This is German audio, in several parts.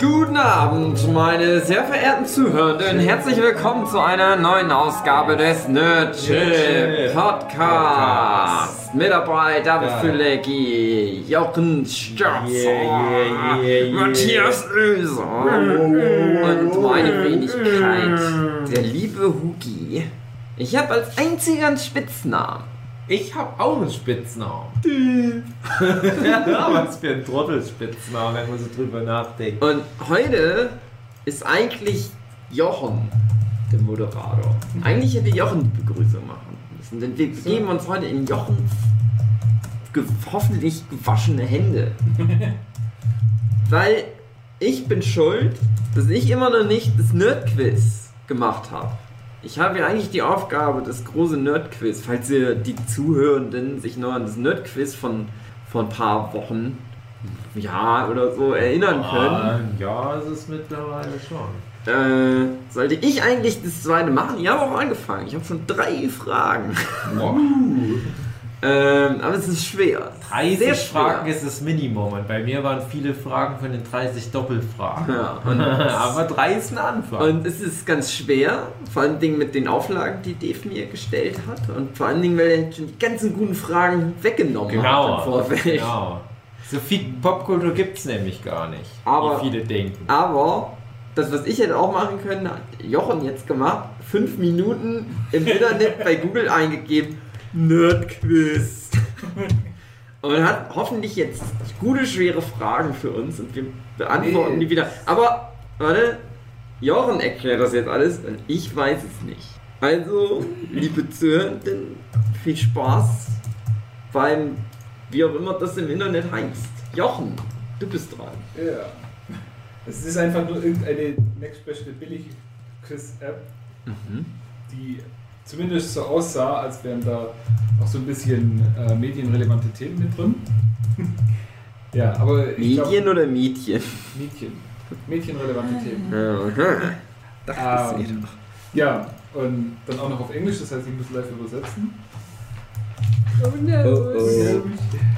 Guten Abend, meine sehr verehrten Zuhörenden. Herzlich willkommen zu einer neuen Ausgabe des Nerd Chill Podcast. Mit dabei David Ja. Fülecki, Jochen Stürzer, Yeah, yeah, yeah, yeah. Matthias Oeser und meine Wenigkeit, der liebe Hugi. Ich habe als einziger einen Spitznamen. Ich hab auch einen Spitznamen. Was für ein Trottelspitznamen, wenn man so drüber nachdenkt. Und heute ist eigentlich Jochen der Moderator. Eigentlich hätte Jochen die Begrüßung machen müssen, denn wir begeben uns heute in Jochens ge hoffentlich gewaschene Hände. Weil ich bin schuld, dass ich immer noch nicht das Nerd-Quiz gemacht habe. Ich habe ja eigentlich die Aufgabe, das große Nerd-Quiz, falls ihr die Zuhörenden sich noch an das Nerd-Quiz von vor ein paar Wochen, ja oder so erinnern können. Ah, ja, es ist mittlerweile schon. Äh, sollte ich eigentlich das zweite machen? Ich habe auch angefangen. Ich habe schon drei Fragen. Ähm, aber es ist schwer. 30 Sehr schwer. Fragen ist das Minimum und bei mir waren viele Fragen von den 30 Doppelfragen. Ja, Aber 3 ist ein Anfang. und es ist ganz schwer, vor allen Dingen mit den Auflagen, die Dave mir gestellt hat. Und vor allen Dingen, weil er schon die ganzen guten Fragen weggenommen hat im genau. Vorfeld. genau. So viel Popkultur gibt es nämlich gar nicht, Aber- wie viele denken. Aber das, was ich hätte auch machen können, hat Jochen jetzt gemacht. Fünf Minuten im Internet bei Google eingegeben. Nerdquiz. Und hat hoffentlich jetzt gute, schwere Fragen für uns und wir beantworten Nee. die wieder. Aber, warte, Jochen erklärt das jetzt alles und ich weiß es nicht. Also, liebe Zuhörenden, viel Spaß beim, wie auch immer das im Internet heißt. Jochen, du bist dran. Ja. Es ist einfach nur irgendeine Nextbeste Billig-Quiz-App, die zumindest so aussah, als wären da auch so ein bisschen äh, medienrelevante Themen mit drin. ja, aber ich glaub- Medien oder Mädchen? Mädchen. Mädchenrelevante Themen. Aha. Dachte ich Ähm, doch. ja, und dann auch noch auf Englisch, das heißt, ich muss live übersetzen. Oh, oh.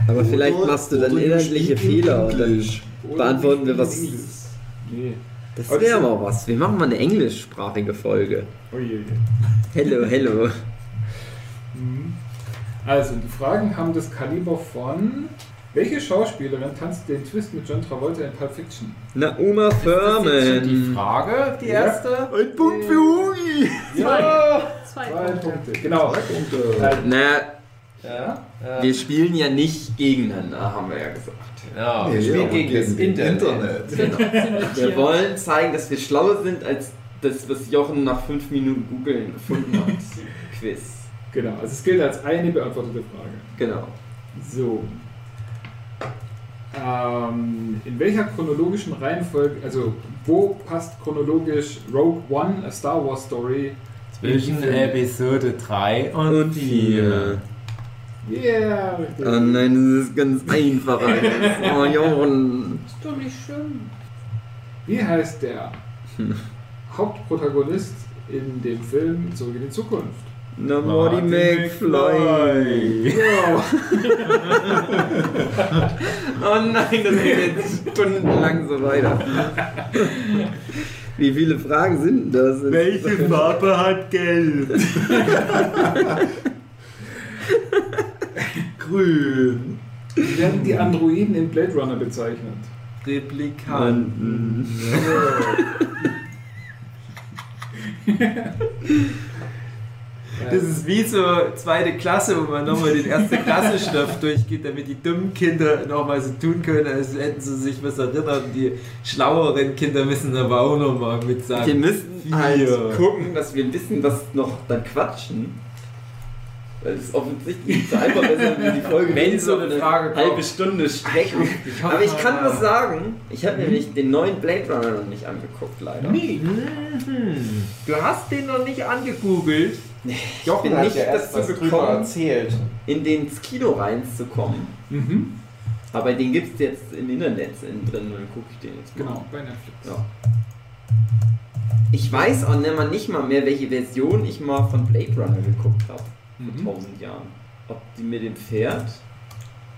Aber vielleicht machst du dann inhaltliche Fehler und dann beantworten wir was. Nee. Das Aber das wäre mal was. Wir machen mal eine englischsprachige Folge. Je. Hello, hello. Mhm. Also, die Fragen haben das Kaliber von. Welche Schauspielerin tanzt den Twist mit John Travolta in Pulp Fiction? Na, Uma Das ist jetzt schon die Thurman. Frage, die Ja. erste. Ein Punkt für Hugi. Ja, Zwei zwei Punkte. Punkte. Genau. Äh, Na, Ja. wir spielen ja nicht gegeneinander, haben wir ja gesagt. Ja, Ja, wir spielen ja, gegen das Internet. Genau, ziemlich Wir wollen zeigen, dass wir schlauer sind als das, was Jochen nach fünf Minuten googeln gefunden hat. Quiz. genau, also es gilt als eine beantwortete Frage. Genau. So. Ähm, in welcher chronologischen Reihenfolge, also wo passt chronologisch Rogue One, a Star Wars Story? Zwischen? Episode 3 und, Und 4. vier. Yeah, richtig. Oh nein, das ist ganz einfach. alles. Oh, Jochen. Ist doch nicht schlimm. Wie heißt der Hauptprotagonist in dem Film Zurück in die Zukunft? Na, Morty McFly. Ja. Oh nein, das geht jetzt stundenlang so weiter. Wie viele Fragen sind das? Farbe hat Gelb? grün? Wie werden die Androiden in Blade Runner bezeichnet? Replikanten. Das ist wie so zweite Klasse, wo man nochmal den ersten Klassenstoff durchgeht, damit die dummen Kinder nochmal so tun können, als hätten sie sich was erinnert. Die schlaueren Kinder müssen aber auch nochmal mit sagen. Wir müssen halt gucken, dass wir wissen, was noch dann quatschen. Weil es offensichtlich so einfach ist, wir die Folge Wenn so eine Frage kommt. halbe Stunde strecken. Ich Aber ich kann was sagen. Ich habe nämlich den neuen Blade Runner noch nicht angeguckt, leider. Nee. Mhm. Du hast den noch nicht angegoogelt. Ich bin nicht dazu gekommen, erzählt. in den Kino reinzukommen. Mhm. Aber den gibt es jetzt im Internet drin und dann gucke ich den jetzt mal. Genau, bei Netflix. Ja. Ich weiß auch nicht mal, nicht mal mehr, welche Version ich mal von Blade Runner geguckt habe. Mhm. Vor tausend Jahren. Ob die mit dem Pferd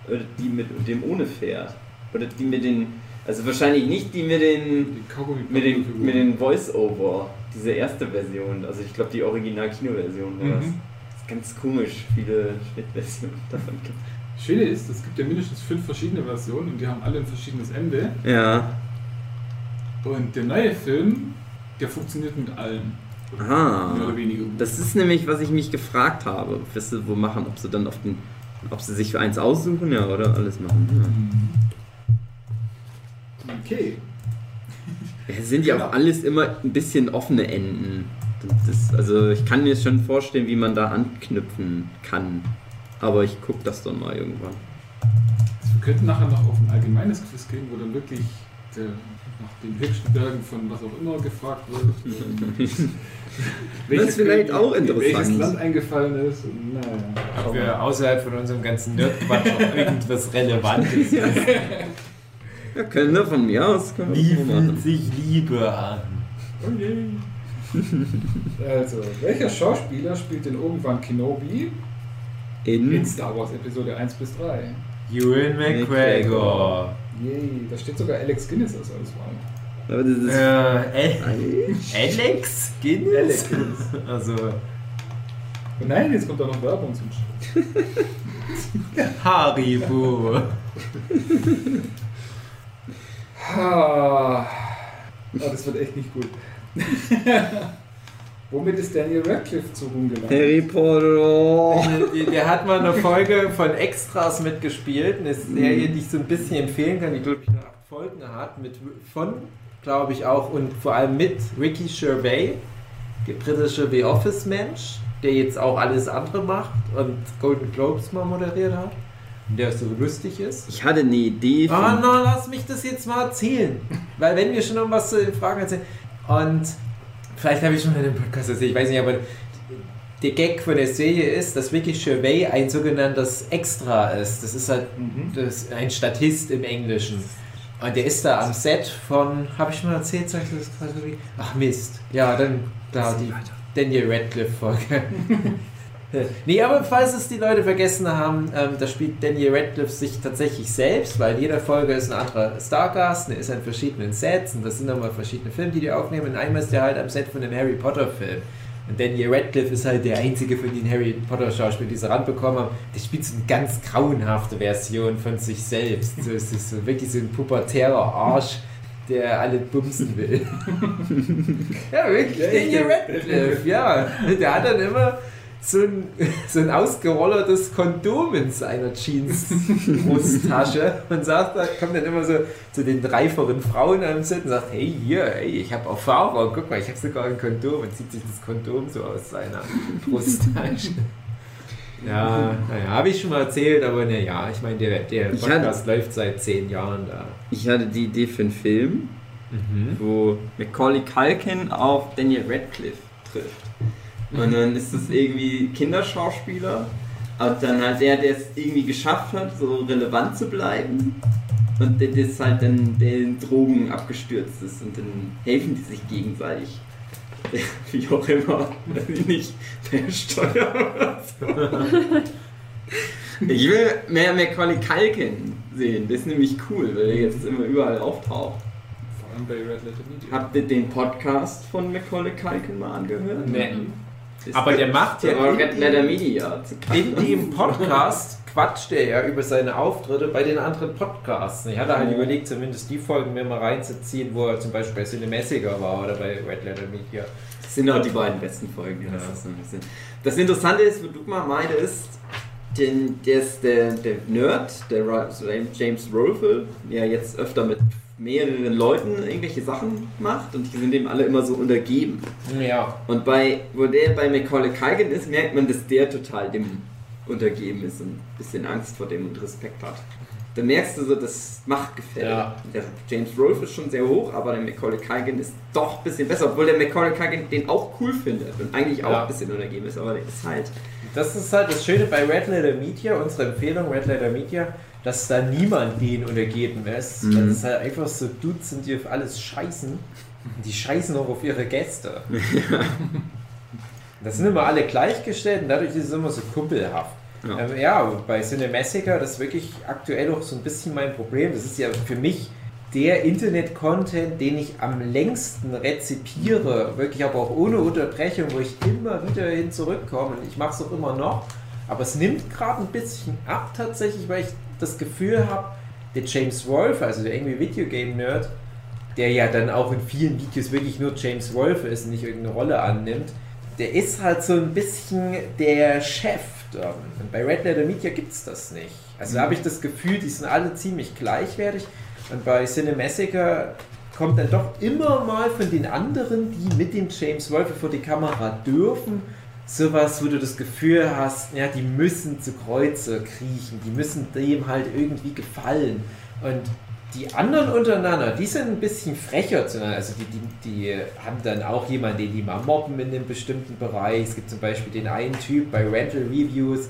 oder die mit dem ohne Pferd. Oder die mit den Also wahrscheinlich nicht die mit den Die mit den, mit den Voice-Over, diese erste Version. Also ich glaube die Original-Kino-Version war das. Mhm. das. ist ganz komisch, viele Schnittversionen davon gibt. Schöne ist, es gibt ja mindestens fünf verschiedene Versionen und die haben alle ein verschiedenes Ende. Ja. Und der neue Film, der funktioniert mit allen. Gut. Das ist nämlich, was ich mich gefragt habe. Wirst du wo machen, ob sie dann auf den. Ob sie sich für eins aussuchen, ja, oder alles machen. Okay. Ja. Es sind ja auch alles immer ein bisschen offene Enden. Das, also ich kann mir schon vorstellen, wie man da anknüpfen kann. Aber ich gucke das dann mal irgendwann. Also wir könnten nachher noch auf ein allgemeines Quiz gehen, wo dann wirklich der, nach den höchsten Bergen von was auch immer gefragt wird. Das ist vielleicht auch Welches interessant. Land eingefallen ist. Naja. Ob wir außerhalb von unserem ganzen Nerdquatsch auch irgendwas Relevantes wissen. Ja, können wir von mir aus. Wie fühlt sich Liebe an? Okay. Also, welcher Schauspieler spielt denn Obi-Wan Kenobi in In. Star Wars Episode 1 bis 3? Ewan McGregor. Yay, da steht sogar Alex Guinness als Auswahl. Aber das ist. Äh, Al- Alex Guinness? Alex Guinness. Also, Und nein, jetzt kommt da noch Werbung zum Schluss. Haribo. Ah, ah, das wird echt nicht gut. Womit ist Daniel Radcliffe zu Ruhm gelangt? Harry Potter. Der, der hat mal eine Folge von Extras mitgespielt. Eine Serie, die ich so ein bisschen empfehlen kann, die glaube ich nur acht Folgen hat. Mit, von, glaube ich auch, und vor allem mit Ricky Gervais, der britische The Office-Mensch, der jetzt auch alles andere macht und Golden Globes mal moderiert hat. Und der so lustig ist. Ich hatte eine Idee von. Ah, na, lass mich das jetzt mal erzählen. Weil wenn wir schon noch was zu den Fragen erzählen. Und vielleicht habe ich schon mal in dem Podcast erzählt, ich weiß nicht, aber der Gag von der Serie ist, dass Ricky Gervais ein sogenanntes Extra ist. Das ist halt Mhm. das ist ein Statist im Englischen. Und der ist da am Set von, habe ich schon mal erzählt, sag ich das gerade wie? Ach Mist. Ja, dann da die Daniel Radcliffe Folge. nee, aber falls es die Leute vergessen haben, ähm, da spielt Daniel Radcliffe sich tatsächlich selbst, weil jede Folge ist ein anderer Stargast, der ist an verschiedenen Sets und das sind nochmal verschiedene Filme, die die aufnehmen. Und einmal ist der halt am Set von dem Harry Potter Film. Und Daniel Radcliffe ist halt der einzige von den Harry Potter Schauspielern, die sie ranbekommen haben. Der spielt so eine ganz grauenhafte Version von sich selbst. So ist es so wirklich so ein pubertärer Arsch, der alle bumsen will. ja, wirklich, Daniel. Radcliffe, ja. Der hat dann immer so ein, so ein ausgerollertes Kondom in seiner Jeans-Brusttasche und sagt, da kommt dann immer so zu den reiferen Frauen am Set und sagt, hey, hier, hey, ich habe Erfahrung, guck mal, ich habe sogar ein Kondom und zieht sich das Kondom so aus seiner Brusttasche. Ja, naja, habe ich schon mal erzählt, aber naja, ich meine, der, der Ich Podcast läuft seit zehn Jahren da. Ich hatte die Idee für einen Film, Mhm. wo Macaulay Culkin auf Daniel Radcliffe trifft. Und dann ist es irgendwie Kinderschauspieler. Und dann halt der, der es irgendwie geschafft hat, so relevant zu bleiben. Und der, der ist halt dann der in Drogen abgestürzt ist. Und dann helfen die sich gegenseitig. Wie auch immer. Weiß ich nicht. Per Steuer oder so. Ich will mehr Macaulay Culkin sehen. Das ist nämlich cool, weil er jetzt immer überall auftaucht. Vor allem bei Red Letter Media. Habt ihr den Podcast von Macaulay Culkin mal angehört? Nee. Aber der macht ja in Red die- Letter Media zu In dem Podcast quatscht er ja über seine Auftritte bei den anderen Podcasts. Ich hatte halt überlegt, zumindest die Folgen mir mal reinzuziehen, wo er zum Beispiel bei Cinemessica war oder bei Red Letter Media. Das sind auch die beiden besten Folgen. ja, Ja. Das, ist so das Interessante ist, wo Dugma meinte, ist, den, der ist der, der Nerd, der James Rolfe, der jetzt öfter mit mehreren Leuten irgendwelche Sachen macht und die sind dem alle immer so untergeben. Ja. Und bei, wo der bei Macaulay Culkin ist, merkt man, dass der total dem untergeben ist und ein bisschen Angst vor dem und Respekt hat. Da merkst du so das Machtgefälle. Ja. Der James Rolfe ist schon sehr hoch, aber der Macaulay Culkin ist doch ein bisschen besser, obwohl der Macaulay Culkin den auch cool findet und eigentlich auch Ja. ein bisschen untergeben ist, aber der ist halt. Das ist halt das Schöne bei Red Letter Media, unsere Empfehlung Red Letter Media, dass da niemand denen untergeben ist. Mhm. Das ist halt einfach so Dudes sind, die auf alles scheißen. Die scheißen auch auf ihre Gäste. Das sind immer alle gleichgestellt und dadurch ist es immer so kumpelhaft. Ja. Ähm, ja, bei Cinemassacre, das ist wirklich aktuell auch so ein bisschen mein Problem. Das ist ja für mich der Internet-Content, den ich am längsten rezipiere, wirklich aber auch ohne Unterbrechung, wo ich immer wieder hin zurückkomme. Und ich mache es auch immer noch. Aber es nimmt gerade ein bisschen ab tatsächlich, weil ich das Gefühl habe, der James Wolf, also der irgendwie Videogame-Nerd, der ja dann auch in vielen Videos wirklich nur James Wolf ist und nicht irgendeine Rolle annimmt, der ist halt so ein bisschen der Chef. Und bei Red Letter Media gibt es das nicht. Also da habe ich das Gefühl, die sind alle ziemlich gleichwertig. Und bei Cinemassacre kommt dann doch immer mal von den anderen, die mit dem James Wolf vor die Kamera dürfen, sowas, wo du das Gefühl hast, ja, die müssen zu Kreuze kriechen, die müssen dem halt irgendwie gefallen. Und die anderen untereinander, die sind ein bisschen frecher zueinander. Also die, die, die haben dann auch jemanden, den die mal mobben in einem bestimmten Bereich. Es gibt zum Beispiel den einen Typ bei Rental Reviews,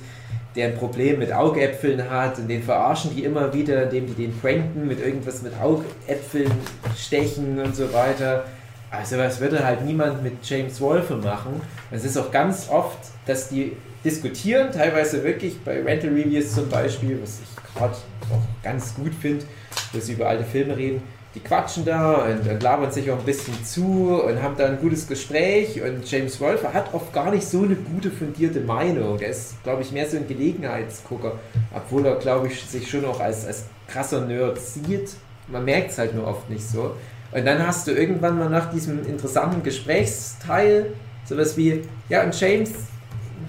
der ein Problem mit Augäpfeln hat und den verarschen die immer wieder, indem die den pranken mit irgendwas mit Augäpfeln stechen und so weiter. Also was würde halt niemand mit James Wolfe machen. Es ist auch ganz oft, dass die diskutieren, teilweise wirklich bei Rental Reviews zum Beispiel, was ich gerade auch ganz gut finde, dass sie über alte Filme reden. Die quatschen da und, und labern sich auch ein bisschen zu und haben da ein gutes Gespräch. Und James Wolfe hat oft gar nicht so eine gute, fundierte Meinung. Der ist, glaube ich, mehr so ein Gelegenheitsgucker, obwohl er, glaube ich, sich schon auch als, als krasser Nerd sieht. Man merkt es halt nur oft nicht so. Und dann hast du irgendwann mal nach diesem interessanten Gesprächsteil sowas wie, ja, und James,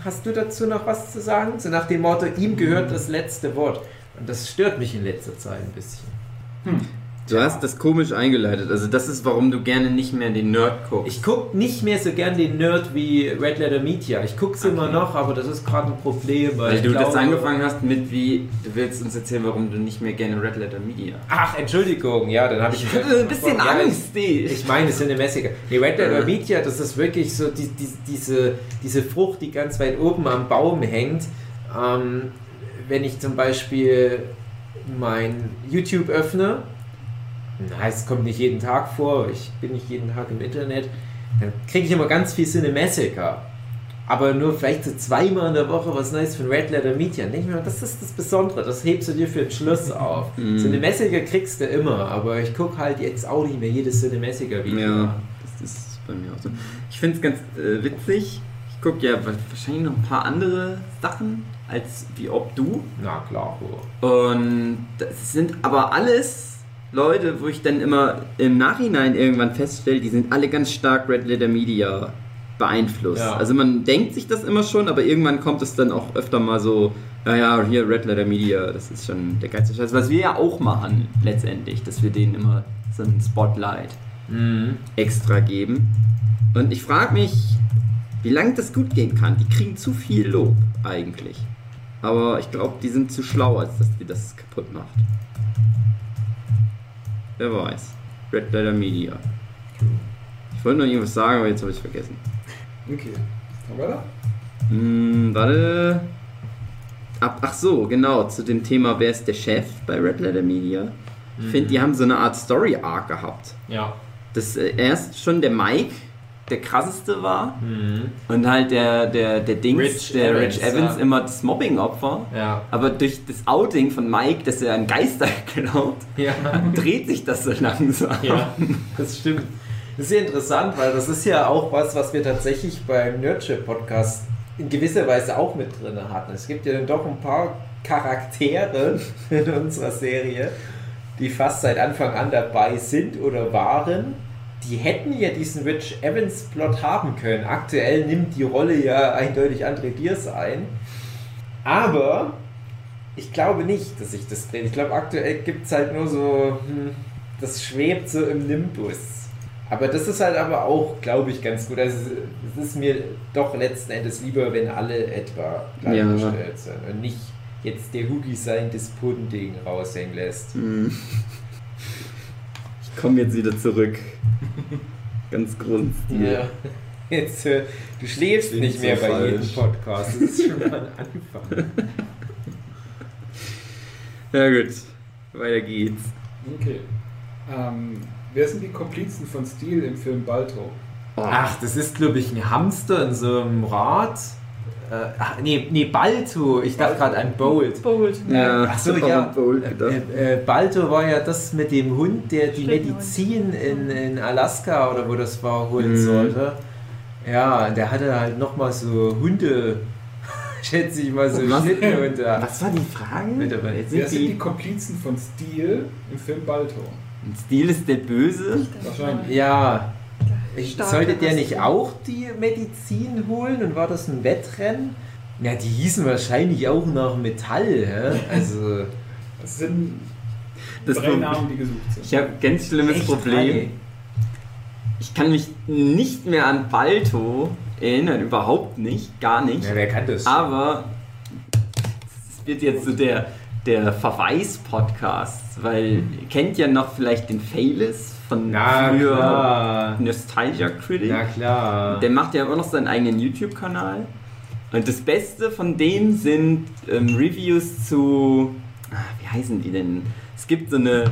hast du dazu noch was zu sagen? So nach dem Motto, ihm gehört das letzte Wort. Und das stört mich in letzter Zeit ein bisschen. Hm. Du hast das komisch eingeleitet. Also das ist, warum du gerne nicht mehr den Nerd guckst. Ich gucke nicht mehr so gern den Nerd wie Red Letter Media. Ich gucke es okay. immer noch, aber das ist gerade ein Problem. Weil, weil du glaube, das angefangen hast mit wie, du willst uns erzählen, warum du nicht mehr gerne Red Letter Media. Ach, Entschuldigung, ja, dann habe ich... Ich ein bisschen ja, Angst, ich, ich meine, es sind eine Messiger. Nee, Red Letter Media, das ist wirklich so die, die, diese, diese Frucht, die ganz weit oben am Baum hängt. Ähm, wenn ich zum Beispiel mein YouTube öffne na, es kommt nicht jeden Tag vor, ich bin nicht jeden Tag im Internet, dann kriege ich immer ganz viel Cinemassacre. Aber nur vielleicht so zweimal in der Woche was Neues von Red Letter Media. Denke ich mir, das ist das Besondere, das hebst du dir für den Schluss auf. Mm. Cinemassacre kriegst du immer, aber ich gucke halt jetzt auch nicht mehr jedes Cinemassacre-Video. Ja, das ist bei mir auch so. Ich finde es ganz äh, witzig. Ich gucke ja wahrscheinlich noch ein paar andere Sachen als wie ob du. Na klar. Und das sind aber alles Leute, wo ich dann immer im Nachhinein irgendwann feststelle, die sind alle ganz stark Red Letter Media beeinflusst. Ja. Also man denkt sich das immer schon, aber irgendwann kommt es dann auch öfter mal so, naja, hier Red Letter Media, das ist schon der geilste Scheiß. Was wir ja auch machen letztendlich, dass wir denen immer so ein Spotlight mhm. extra geben. Und ich frage mich, wie lange das gut gehen kann. Die kriegen zu viel Lob eigentlich. Aber ich glaube, die sind zu schlau, als dass die das kaputt macht. Wer weiß. Red Letter Media. Ich wollte noch irgendwas sagen, aber jetzt habe ich es vergessen. Okay. Dann weiter? Hm, warte. Ab, ach so, genau, zu dem Thema, wer ist der Chef bei Red Letter Media. Ich mhm. finde, die haben so eine Art Story-Arc gehabt. Ja. Das äh, erst schon der Mike, der krasseste war. Mhm. Und halt der, der, der Dings, Rich der Evans, Rich Evans, ja. immer das Mobbing-Opfer. Ja. Aber durch das Outing von Mike, dass er an Geister glaubt, ja. dreht sich das so langsam. Ja, das stimmt. Das ist ja interessant, weil das ist ja auch was, was wir tatsächlich beim Nerdship-Podcast in gewisser Weise auch mit drin hatten. Es gibt ja dann doch ein paar Charaktere in unserer Serie, die fast seit Anfang an dabei sind oder waren die hätten ja diesen Rich Evans Plot haben können. Aktuell nimmt die Rolle ja eindeutig André Diers ein. Aber ich glaube nicht, dass sich das dreht. Ich glaube, aktuell gibt es halt nur so, hm, das schwebt so im Nimbus. Aber das ist halt aber auch, glaube ich, ganz gut. Also es ist mir doch letzten Endes lieber, wenn alle etwa gleichgestellt ja. sind und nicht jetzt der Hugi sein Despotending raushängen lässt. Mhm. Ich komme jetzt wieder zurück. Ganz grundstil. Ja. Jetzt, äh, du schläfst nicht mehr so bei falsch. jedem Podcast. Das ist schon mal ein Anfang. ja gut, weiter geht's. Okay. Ähm, wer sind die Komplizen von Steel im Film Balto? Ach, das ist glaube ich ein Hamster in so einem Rad. Äh, ach, nee, nee, Balto. Ich dachte gerade an Bolt. Bold. Ja, Ach so, ich hab auch ja. an Bolt gedacht. Äh, äh, Balto war ja das mit dem Hund, der die Schlittenhund. Medizin in, in Alaska oder wo das war holen Mhm. sollte. Ja, der hatte halt nochmal so Hunde, schätze ich mal, so Was? Schlittenhunde. Was war die Frage? Bitte, bitte. Jetzt Wer sind sind die die, Komplizen von Steel im Film Balto? Stil ist der Böse. Wahrscheinlich. Ja, ich, Starke sollte der nicht auch die Medizin holen und war das ein Wettrennen? Ja, die hießen wahrscheinlich auch nach Metall, hä? Also. Das sind Das drei Namen, die gesucht sind. Ich habe ein ganz schlimmes echt Problem. drei. Ich kann mich nicht mehr an Balto erinnern, überhaupt nicht, gar nicht. Ja, wer kann das? Aber es wird jetzt so der, der Verweis-Podcast, weil ihr kennt ja noch vielleicht den Failis von Na früher klar. Nostalgia Critic. Na klar. Der macht ja immer noch seinen eigenen YouTube-Kanal. Und das Beste von dem sind ähm, Reviews zu. Ah, wie heißen die denn? Es gibt so eine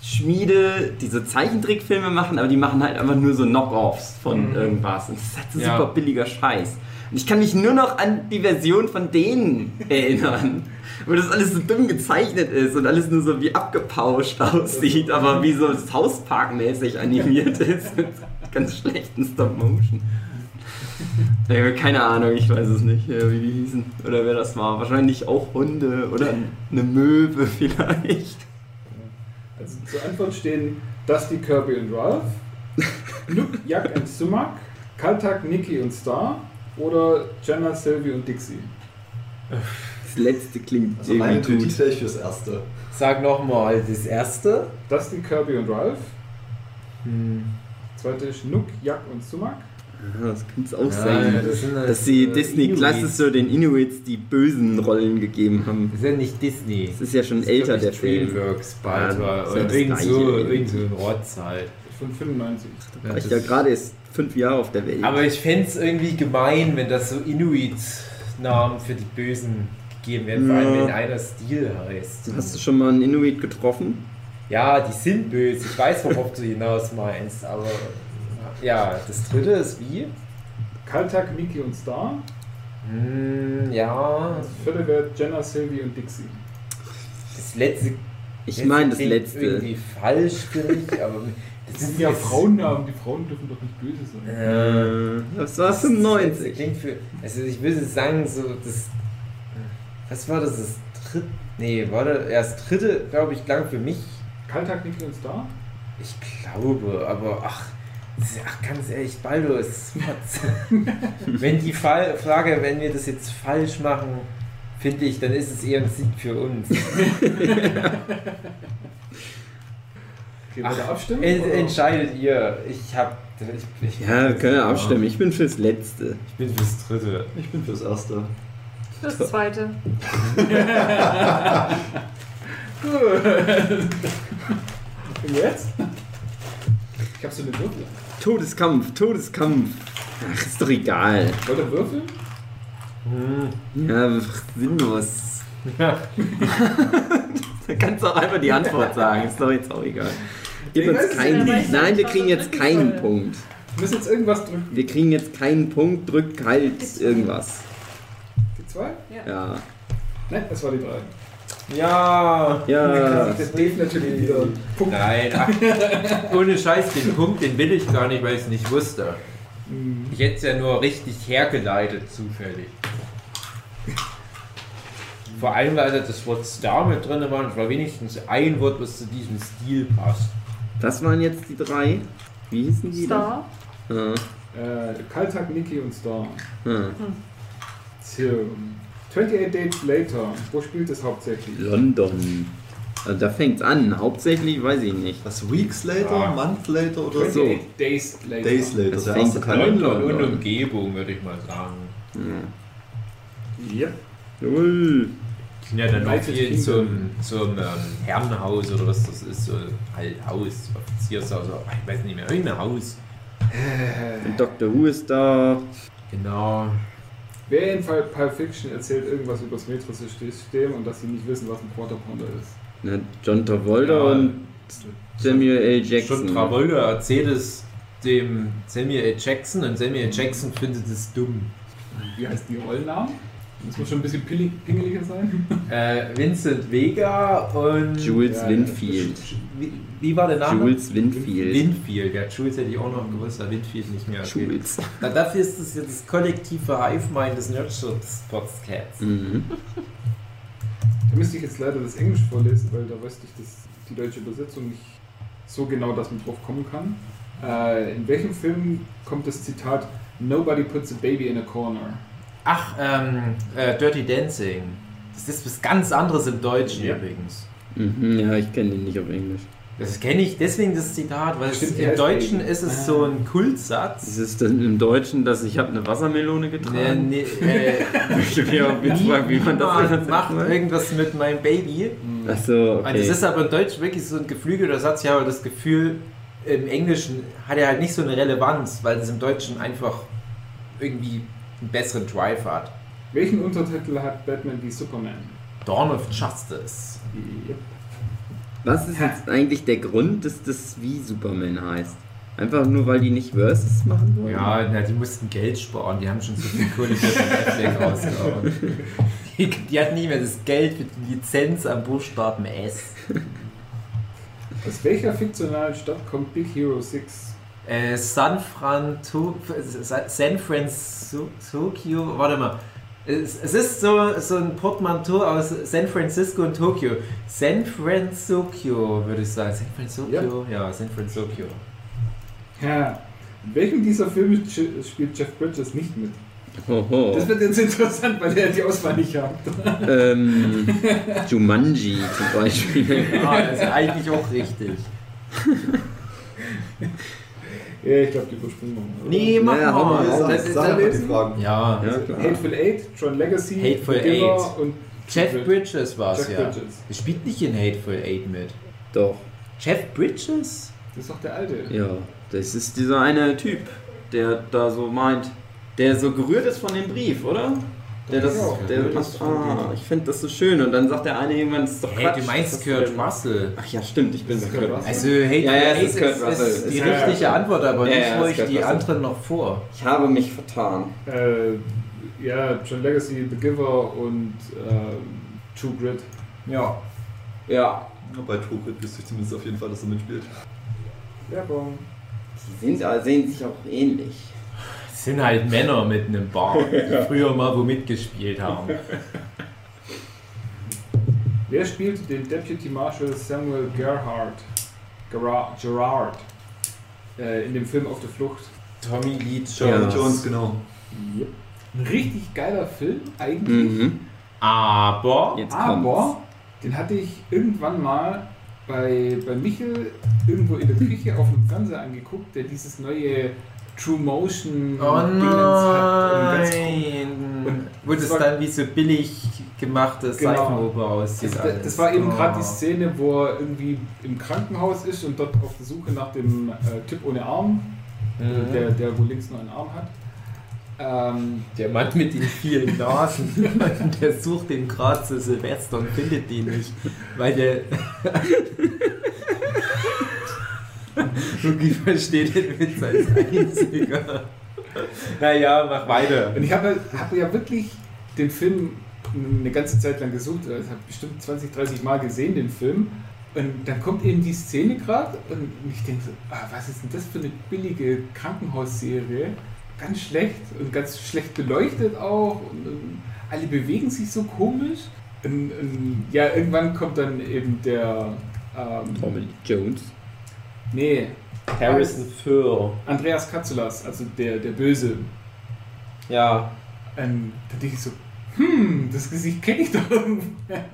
Filmschmiede, die so Zeichentrickfilme machen, aber die machen halt einfach nur so Knock-Offs von Mhm. irgendwas. Und das ist halt so Ja. super billiger Scheiß. Und ich kann mich nur noch an die Version von denen erinnern. Wo das alles so dumm gezeichnet ist und alles nur so wie abgepauscht aussieht, aber wie so South Park-mäßig animiert ist. Mit ganz schlechten Stop-Motion. Keine Ahnung, ich weiß es nicht, äh, wie die hießen. Oder wer das war. Wahrscheinlich auch Hunde oder eine Möwe vielleicht. Also zur Antwort stehen Dusty, Kirby und Ralph, Nook, Jack und Sumac, Kaltak, Nicky und Star oder Jenna, Sylvie und Dixie. Das letzte klingt Also meine irgendwie Kritik gut. ich fürs Erste. Sag nochmal, das erste. Dusty, Kirby und Ralph, Hm. zweite ist Nook, Jack und Sumac, Ja, das könnte es auch Ja, sein. das sind Dass die äh, Disney Inuits. Klasse so den Inuits die bösen Rollen gegeben haben. Das ist ja nicht Disney. Das ist ja schon Das ist, älter, der Film. Dreamworks Ja, bald das war. ist ja Oder das irgend so, irgend so ein Rotz halt. von 95. War ich ja gerade erst fünf Jahre auf der Welt. Aber ich fände es irgendwie gemein, wenn das so Inuit-Namen für die Bösen gegeben werden, vor allem wenn einer Stil heißt. Hast du schon mal einen Inuit getroffen? Ja, die sind böse. Ich weiß, worauf du hinaus meinst, aber ja, das dritte ist wie? Kaltak, Nicky und Star. Hm, ja, Das vierte wäre Jenna, Sylvie und Dixie. das letzte. Ich meine das letzte. Irgendwie falsch, finde ich, aber das Das sind ja Frauennamen, die Frauen dürfen doch nicht böse sein. Äh, Äh, das war Das 95. klingt für. Also ich würde sagen, so das. Was war das? Das dritte. Nee, war das erst dritte, glaube ich, klang für mich. Kaltak, Nicky und Star? Ich glaube, aber ach. das Ach, ganz ehrlich, Baldo ist Motz. wenn die Fall, Frage, wenn wir das jetzt falsch machen, finde ich, dann ist es eher ein Sieg für uns. Okay, wollt ihr abstimmen? En, oder? entscheidet ihr. Ich habe. Ich, ich, Ja, wir können ja abstimmen. Ich bin fürs Letzte. Ich bin fürs dritte. Ich bin fürs Erste. Das zweite. Und jetzt? Ich hab so eine Würfel. Todeskampf, Todeskampf. Ach, ist doch egal. Wollt ihr würfeln? Hm. Ja, sinnlos. Da kannst du auch einfach die Antwort sagen. Ist doch jetzt auch egal. Gib uns keinen. Nein, wir kriegen jetzt keinen soll. Punkt. Wir müssen jetzt irgendwas drücken. Wir kriegen jetzt keinen Punkt. Drück halt irgendwas. Die zwei? Ja. Nein, das war die drei. Ja. Ja. Das Dave natürlich wieder. Punkt. Nein, ach, ohne Scheiß, den Punkt, den will ich gar nicht, weil ich es nicht wusste. Hm. Ich hätte es ja nur richtig hergeleitet, zufällig. Vor allem, weil da das Wort Star mit drin war und es war wenigstens ein Wort, was zu diesem Stil passt. Das waren jetzt die drei. Wie hießen die? Star. Da? Äh, Kaltak, Niki und Star. Ah, ah. So. 28 Days Later. Wo spielt es hauptsächlich? London. Also da fängt's an. Hauptsächlich weiß ich nicht. Was, Weeks later, Ja. Month later oder 28 so? Days Later. Days later, Das der fängt Teil. London und. Umgebung, würde ich mal sagen. Ja. Ja. Jawohl. Ja dann auch United viel zum, zum ähm, Herrenhaus oder was das ist, so halt Haus, Offiziershaus, oder ich weiß nicht mehr, irgendein Haus. Und Dr. Who ist da. Genau. Wer in Fall Pulp Fiction erzählt irgendwas über das Metrosystem und dass sie nicht wissen, was ein Quarter Pounder ist? Na, John Travolta Ja, und Samuel L. Jackson. Schon Travolta erzählt es dem Samuel L. Jackson und Samuel L. Jackson findet es dumm. Wie heißt die Rollennamen? Muss man schon ein bisschen pingeliger sein. Äh, Vincent Vega und. Jules Ja, Winfield. Wie, wie war der Name? Jules Winfield. Winfield, ja, Jules hätte ich auch noch gewusst, aber Winfield nicht mehr. Okay. Jules. Na, dafür ist es jetzt das kollektive Hive-Mind des Nerdshot-Podcasts. Mhm. Da müsste ich jetzt leider das Englisch vorlesen, weil da weiß ich, dass die deutsche Übersetzung nicht so genau, dass man drauf kommen kann. Äh, in welchem Film kommt das Zitat Nobody puts a baby in a corner? Ach, ähm, äh, Dirty Dancing. Das ist was ganz anderes im Deutschen Ja. übrigens. Mhm, ja, ich kenne den nicht auf Englisch. Das kenne ich deswegen das Zitat, weil es, Stimmt, im Deutschen ist es Ah. so ein Kultsatz. Ist es denn im Deutschen, dass ich habe eine Wassermelone Nee, getragen? nee, äh, Ich möchte mich auch jetzt fragen, wie man das macht irgendwas mit meinem Baby. Achso, Und okay. das ist aber im Deutschen wirklich so ein geflügelter Satz. Ich habe das Gefühl, im Englischen hat er halt nicht so eine Relevanz, weil es im Deutschen einfach irgendwie einen besseren Drive hat. Welchen Untertitel hat Batman wie Superman? Dawn of Justice. Was ist jetzt eigentlich der Grund, dass das wie Superman heißt? Einfach nur, weil die nicht Versus machen wollen? Ja, na, die mussten Geld sparen, die haben schon so viel Kohle für rausgehauen. Die, die hatten nicht mehr das Geld für die Lizenz am Buchstaben S. Aus welcher fiktionalen Stadt kommt Big Hero 6? Äh, San Francisco, San Francisco, warte mal. Es, es ist so, so ein Portmanteau aus San Francisco und Tokio. San Francisco, würde ich sagen. San Francisco? Ja, San Francisco. Ja. In welchem dieser Filme spielt Jeff Bridges nicht mit? Hoho. Das wird jetzt interessant, weil er die Auswahl nicht hat. ähm, Jumanji zum Beispiel. Ah, das ist eigentlich auch richtig. Ja, ich glaube, die überspringen wir mal. oder? Nee, mach Naja, mal. Das ist- einfach die lesen? Fragen. Ja, Ja. Hateful Eight, Tron Legacy, Hateful Eight. und Jeff Brid- Bridges war es Jeff ja. Bridges. Er spielt nicht in Hateful Eight mit. Doch, Jeff Bridges? Das ist doch der alte. ja. Das ist dieser eine Typ, der da so meint, der so gerührt ist von dem Brief, oder? Der das, Ja, der, ist von ah, ich finde das so schön. Und dann sagt der eine irgendwann, das ist doch Hey, Quatsch. du meinst Kurt ist- Russell. Ach ja, stimmt, ich bin ist der Kurt. Russell. Also Hateful Ja, ja, es Eight ist ist, Kurt Russell. ist die Ja, ja, richtige klar. Antwort, aber Ja, nicht ja, wo ist ich die Russell. anderen noch vor. Ich habe mich vertan. Äh, ja, Tron Legacy, The Giver und äh, True Grit. Ja. Ja. Bei Tokrit wüsste ich zumindest auf jeden Fall, dass er mitspielt. Werbung. Die sind, äh, sehen sich auch ähnlich. Sind halt Männer mit einem Bart, die früher mal wo mitgespielt haben. Wer spielt den Deputy Marshal Samuel Gerhardt? Gerard, Gerard äh, in dem Film Auf der Flucht. Tommy Lee Jones. Jones, genau. Yep. Ein richtig geiler Film eigentlich. Mhm. Aber Jetzt Aber kommt's. den hatte ich irgendwann mal bei, bei Michel irgendwo in der Küche auf dem Fernseher angeguckt, der dieses neue True Motion Oh Dingens hat. Und Wo das das dann wie so billig gemachtes Genau. Seifenoper aussieht. Das, alles. das war eben Oh. gerade die Szene, wo er irgendwie im Krankenhaus ist und dort auf der Suche nach dem äh, Typ ohne Arm, Mhm. der, der wo links nur einen Arm hat. Ähm, Der Mann mit den vielen Nasen, der sucht den gerade zu Silvester und findet den nicht, weil der. Luki versteht den Witz als einziger. Naja, mach weiter. und ich habe hab ja wirklich den Film eine ganze Zeit lang gesucht, also ich habe bestimmt 20, 30 Mal gesehen, den Film. Und dann kommt eben die Szene gerade und ich denke so, ah, was ist denn das für eine billige Krankenhausserie? Ganz schlecht und ganz schlecht beleuchtet auch und, und alle bewegen sich so komisch. Und, und ja, irgendwann kommt dann eben der, ähm, Tommy Jones. Nee, Harrison Furr. Andreas Katsulas, also der, der Böse. Ja. Und da denke ich so, hm, das Gesicht kenne ich doch irgendwoher.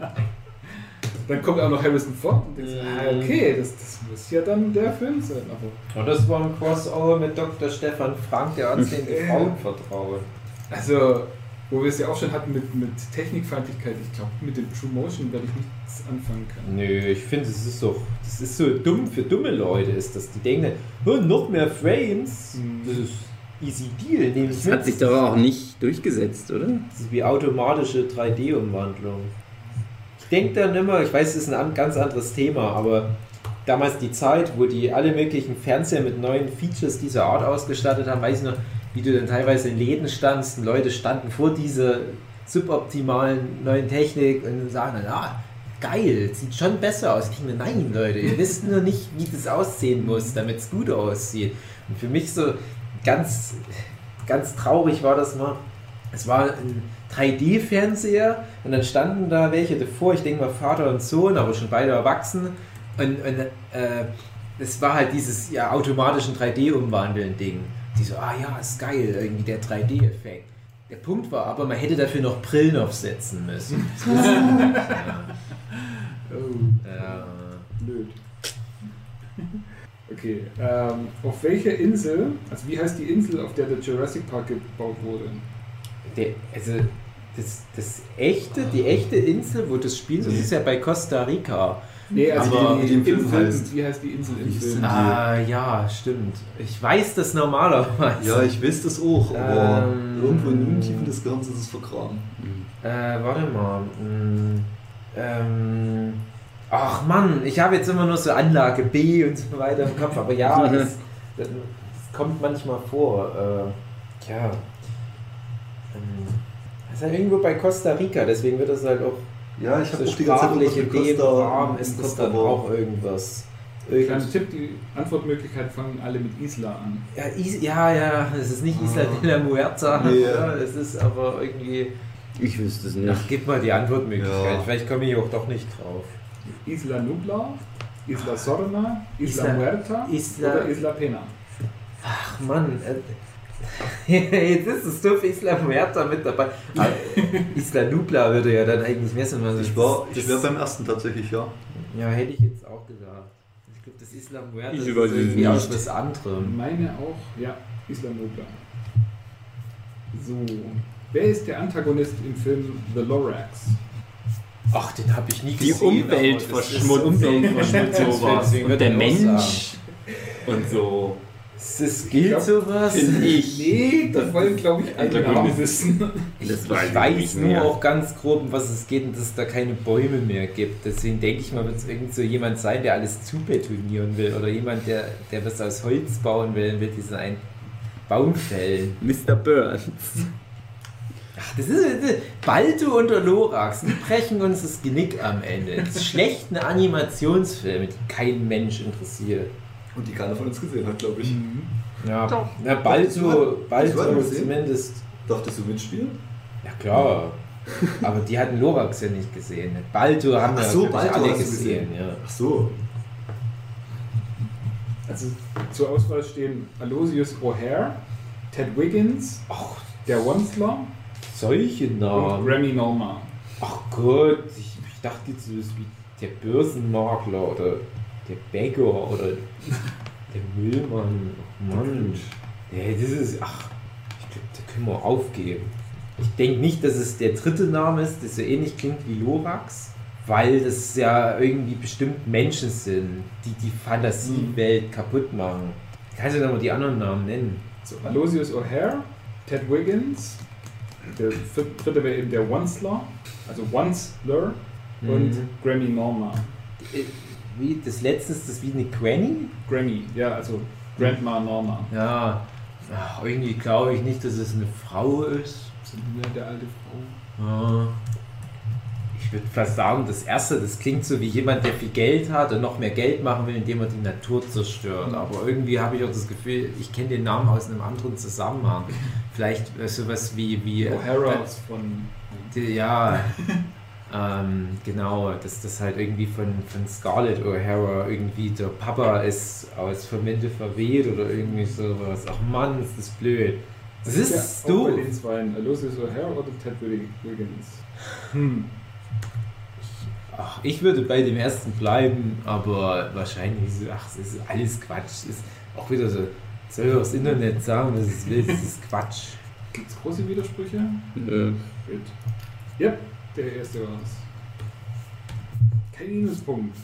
Dann kommt auch noch Harrison Ford und denkst, Mhm. ah, okay, das, das muss ja dann der Film sein. Aber Und das war ein Crossover mit Dr. Stefan Frank, der uns den Frauen vertrauen. Also, wo wir es ja auch schon hatten mit, mit Technikfeindlichkeit, ich glaube, mit dem True Motion werde ich nichts anfangen können. Nö, ich finde, es ist doch, das ist so dumm für dumme Leute, ist das. Die denken, oh, noch mehr Frames, Mhm. das ist easy deal, nehme ich Das hat mit. sich doch auch nicht durchgesetzt, oder? Das ist wie automatische 3D-Umwandlung. Ich denke dann immer, ich weiß, es ist ein an- ganz anderes Thema, aber damals die Zeit, wo die alle möglichen Fernseher mit neuen Features dieser Art ausgestattet haben, weiß ich noch, wie du dann teilweise in Läden standst und Leute standen vor dieser suboptimalen neuen Technik und sagen dann, ah, geil, sieht schon besser aus. Ich denke mir, nein, Leute, ihr wisst nur nicht, wie das aussehen muss, damit es gut aussieht. Und für mich so ganz, ganz traurig war das mal. Es war ein 3D-Fernseher und dann standen da welche davor, ich denke mal Vater und Sohn, aber schon beide erwachsen. Und, und äh, es war halt dieses ja, automatischen 3D-Umwandeln-Ding. Die so, ah ja, ist geil, irgendwie der 3D-Effekt. Der Punkt war aber, man hätte dafür noch Brillen aufsetzen müssen. ja. Oh, Ja. blöd. Okay, ähm, auf welcher Insel, also wie heißt die Insel, auf der der Jurassic Park gebaut wurde? Der, also das, das echte, die echte Insel, wo das spielt, das ist ja bei Costa Rica. Nee, also Aber die, wie die Film Film, heißt. wie heißt die Insel im Film? Ah, ja, stimmt. Ich weiß das normalerweise. Ja, ich weiß das auch, aber Ähm. irgendwo in den Tiefen des Grabens ist es vergraben. Äh, warte mal. Hm, ähm, ach Mann, ich habe jetzt immer nur so Anlage B und so weiter im Kopf, aber ja, das, das, kommt manchmal vor. Äh, tja. Ähm, das ist ja irgendwo bei Costa Rica, deswegen wird das halt auch Ja, ich habe auch die ganze Zeit in irgendwas dem mit Costa Rahmen ist das dann aber- auch irgendwas. Kleiner Irgend, Tipp, die Antwortmöglichkeit fangen alle mit Isla an. ja, Is, ja, ja, es ist nicht Isla Ah. de la Muerta, Nee. ja, es ist aber irgendwie. Ich wüsste es Ach, nicht. gib mal die Antwortmöglichkeit, Ja. vielleicht komme ich auch doch nicht drauf. Isla Nubla, Isla Sorna, Isla, Isla- Muerta Isla- oder Isla Pena. Ach Mann, äh, jetzt ist es so viel Isla Muerta mit dabei. Aber Isla Nubla würde ja dann eigentlich mehr sein. Also Ich war, ich das- wäre beim ersten tatsächlich, ja. Ja, hätte ich jetzt auch gesagt. Ich glaube, das Isla Muerta Ich ist irgendwie nicht. aus was anderem. Meine auch, ja, Isla Nubla. So, wer ist der Antagonist im Film The Lorax? Ach, den habe ich nie Die gesehen. Umweltverschmutzung Umweltverschmutzung deswegen Und der. Mensch und so. Das gilt glaub, sowas? Ich. Nee, das wollen, glaube ich, alle. Namen wissen. Ich, Das ich weiß nur mehr. auch ganz grob, um was es geht und dass es da keine Bäume mehr gibt. Deswegen denke ich mal, wird es irgend so jemand sein, der alles zubetonieren will oder jemand, der, der was aus Holz bauen will und will diesen einen Baum fällen. Mr. Burns. Ach, das ist Balto und der Lorax, die brechen uns das Genick am Ende. Das ist schlechte Animationsfilme, die kein Mensch interessiert. Und die keiner von uns gesehen hat, glaube ich. Ja, Doch. Na, Balto, du Balto zumindest. Darfst du mitspielen? Ja klar. Aber die hatten Lorax ja nicht gesehen. Balto haben Ach ja so, Balto alle du gesehen. gesehen. Ja. Ach so. Also zur Auswahl stehen Aloysius O'Hare, Ted Wiggins, Ach, der Onslaught solche und Namen. Remy Norma. Ach Gott, ich, ich dachte jetzt so was wie der Börsenmakler oder der Bäcker oder der Müllmann. Ach Mann. Ja, das ist. Ach, ich glaube, da können wir aufgeben. Ich denke nicht, dass es der dritte Name ist, der so ähnlich klingt wie Lorax, weil das ja irgendwie bestimmt Menschen sind, die die Fantasiewelt kaputt machen. Kannst du nochmal die anderen Namen nennen? So, Aloysius O'Hare, Ted Wiggins, der dritte wäre eben der Onslaught, also Onceler und Mhm. Grammy Norma. Wie, das letzte ist das wie eine Granny? Grammy, ja, also Grandma Norma. Ja, ach, irgendwie glaube ich nicht, dass es eine Frau ist. Ja, der alte Frau. Ja. Ich würde fast sagen, das erste, das klingt so wie jemand, der viel Geld hat und noch mehr Geld machen will, indem er die Natur zerstört. Aber irgendwie habe ich auch das Gefühl, ich kenne den Namen aus einem anderen Zusammenhang. Vielleicht äh, sowas wie. wie O'Hara ist von. Die- Ja, ähm, genau, dass das halt irgendwie von, von Scarlett O'Hara irgendwie der Papa ist aus Verminte verweht oder irgendwie sowas. Ach Mann, ist das blöd. Das ist ja auch bei doof. den zwei, Aloysius O'Hare oder Ted Wiggins. Hm. Ach, ich würde bei dem ersten bleiben, aber wahrscheinlich ach, es ist alles Quatsch. Es ist auch wieder so, soll das Internet sagen, was es will, das ist Quatsch. Gibt es große Widersprüche? Nö. Gut. Ja, der erste war es. Kein Minuspunkt.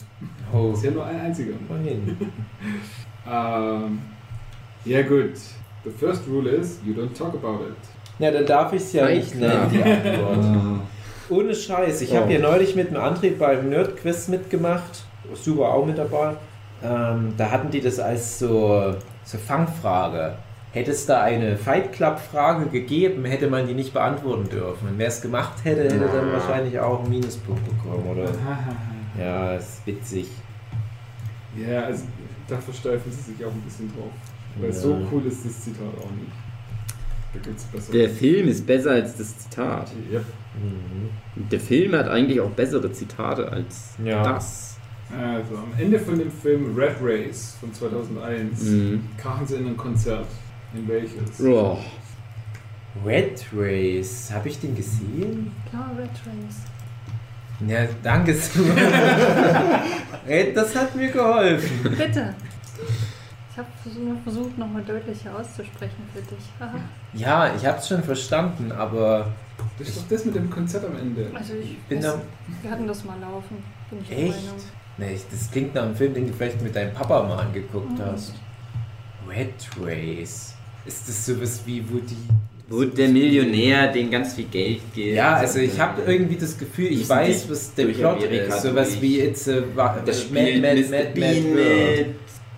Oh, Ist ja nur ein einziger. immerhin. Ähm, ja gut. The first rule is, you don't talk about it. Na, dann darf ich es ja Nein, nicht nennen, die Antwort. Ah. Ohne Scheiß. Ich Oh. habe hier neulich mit dem André beim Nerd-Quiz mitgemacht. Super auch mit dabei. Ähm, da hatten die das als so, so Fangfrage. Hätte es da eine Fight Club-Frage gegeben, hätte man die nicht beantworten dürfen. Und wer es gemacht hätte, hätte dann Ja. wahrscheinlich auch einen Minuspunkt bekommen, oder? Ja, ist witzig. Ja, also da versteifen sie sich auch ein bisschen drauf. Weil Ja. so cool ist das Zitat auch nicht. Da gibt's besser. Der Film ist besser als das Zitat. Ja. Mhm. Der Film hat eigentlich auch bessere Zitate als Ja. das. Also am Ende von dem Film Red Race von 2001 Mhm. krachen sie in ein Konzert. In welches? Oh. Red Race, habe ich den gesehen? Klar, Red Race. Ja, danke. Ey, das hat mir geholfen. Bitte. Ich habe nur versucht, nochmal deutlicher auszusprechen für dich. Aha. Ja, ich habe es schon verstanden, aber Das ist doch das mit dem Konzert am Ende. Also ich bin da wir hatten das mal laufen, bin ich der echt. Meinung. Nee, das klingt nach einem Film, den du vielleicht mit deinem Papa mal angeguckt Mhm. hast. Red Race. Ist das sowas wie, wo die. Wo der Millionär den ganz viel Geld gibt. Ja, also ich habe irgendwie das Gefühl, ich weiß, was der Plot Amerika ist. Sowas durch. wie It's a Das Mad- spielt Mad-. Mad- Mad Bean mit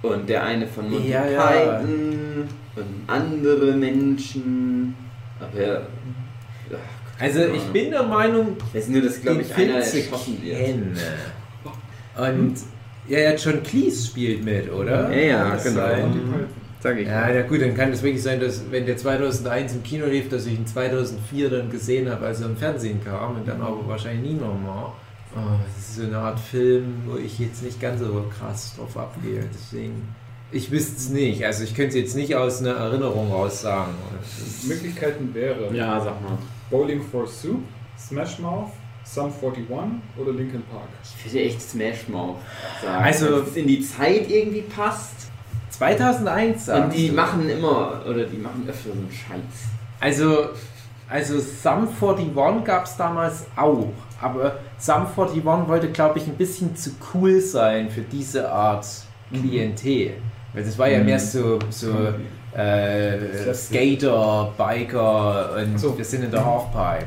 und der eine von Monty Ja, ja. Python und andere Menschen. Aber ach, Also ich bin der Meinung, Ich weiß nur, dass glaube ich einer erschossen wird. kennen. Und ja, ja, John Cleese spielt mit, oder? Ja, ja, das genau. Sein? Monty Python. Sag ich. Ja, ja gut, dann kann es wirklich sein, dass wenn der 2001 im Kino lief, dass ich ihn 2004 dann gesehen habe, als er im Fernsehen kam und dann aber wahrscheinlich nie nochmal. Oh, das ist so eine Art Film, wo ich jetzt nicht ganz so krass drauf abgehe. Deswegen, ich wüsste es nicht. Also ich könnte es jetzt nicht aus einer Erinnerung raus sagen. Möglichkeiten wäre Ja, sag mal. Bowling for Soup, Smash Mouth, Sum 41 oder Linkin Park. Ich würde echt Smash Mouth sagen. Also- Weil es in die Zeit irgendwie passt. 2001 Und die du? machen immer, oder die machen öfter so einen Scheiß. Also, also Sum 41 gab es damals auch, aber Sum 41 wollte, glaube ich, ein bisschen zu cool sein für diese Art Klientel. Weil das war ja Mhm. mehr so, so äh, Skater, Biker und so. wir sind in der Halfpipe.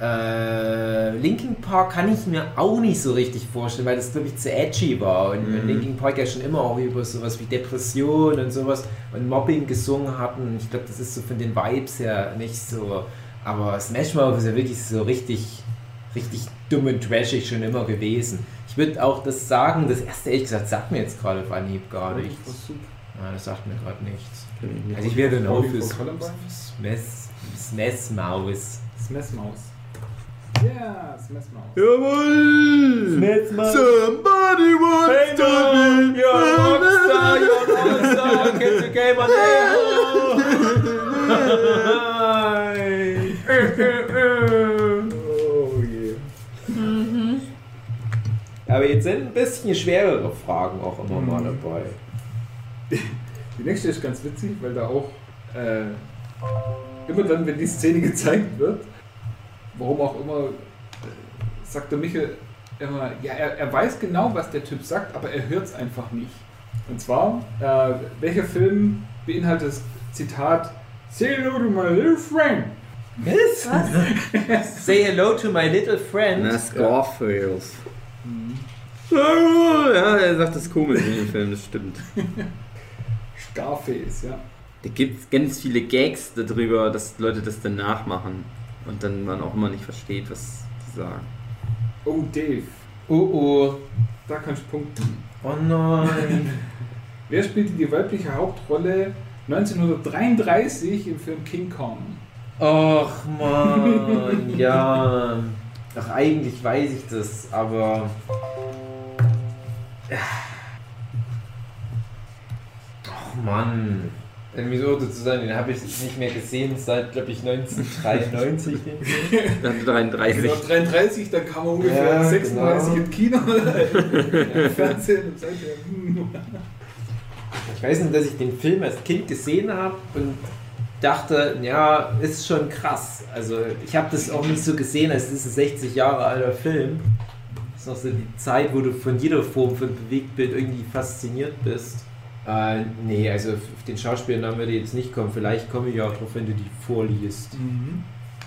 Äh, Linkin Park kann ich mir auch nicht so richtig vorstellen, weil das glaube ich zu edgy war und Mhm. Linkin Park ja schon immer auch über sowas wie Depression und sowas und Mobbing gesungen hatten. Ich glaube, das ist so von den Vibes her nicht so. Aber Smash Mouth ist ja wirklich so richtig, richtig dumm und trashig schon immer gewesen. Ich würde auch das sagen, das erste ehrlich gesagt sagt mir jetzt gerade auf Anhieb gar nichts. Ja, das sagt mir gerade nichts. Also ich werde noch Bowling fürs for Columbine? Smash, Smash Maus. Smash Maus. Ja, Smash Maus. Jawohl! Smash Maus. Somebody wants to be you're a rockstar, you're a rockstar, get your game on Oh je. Mhm. Aber jetzt sind ein bisschen schwerere Fragen auch immer mal Mhm. dabei. Die nächste ist ganz witzig, weil da auch äh, immer dann, wenn die Szene gezeigt wird, warum auch immer, sagt der Michel immer, ja, er, er weiß genau, was der Typ sagt, aber er hört es einfach nicht. Und zwar, äh, welcher Film beinhaltet das Zitat Say hello to my little friend? Was? Say hello to my little friend. Na, Scarface. Ja, er sagt das komisch in dem Film, das stimmt. Scarface, ja. Da gibt es ganz viele Gags darüber, dass Leute das dann nachmachen und dann man auch immer nicht versteht, was die sagen. Oh, Dave, Oh oh. da kannst du punkten. Oh nein. Wer spielte die weibliche Hauptrolle 1933 im Film King Kong? Ach man, ja. Ach, eigentlich weiß ich das, aber. Ach Mann. Mir so zu sein, den habe ich nicht mehr gesehen seit, glaube ich, 1993. den Film. Dann 33. Genau, 33, dann kam er ungefähr Ja, 36 genau. im Kino, im Fernsehen und seitdem. hm. Ich weiß nicht, dass ich den Film als Kind gesehen habe und dachte, ja, ist schon krass. Also ich habe das auch nicht so gesehen, als ist ein 60 Jahre alter Film. Das ist noch so die Zeit, wo du von jeder Form von Bewegtbild irgendwie fasziniert bist. Äh, nee, also auf den Schauspielernamen würde ich jetzt nicht kommen. Vielleicht komme ich ja auch drauf, wenn du die vorliest.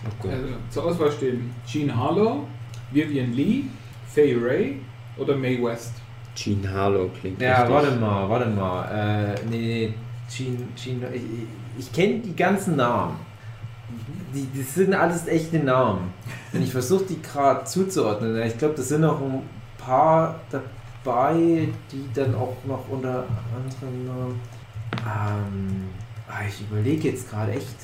Oh Gott. Also, zur Auswahl stehen Jean Harlow, Vivian Lee, Faye Ray oder Mae West. Gene Harlow klingt Ja, richtig. warte mal, warte mal. Äh, nee, Jean, Jean, ich, ich kenne die ganzen Namen. Die, die sind alles echte Namen. Und ich versuche die gerade zuzuordnen. Ich glaube, das sind noch ein paar dabei, die dann auch noch unter anderem. Ähm, ah, ich überlege jetzt gerade echt,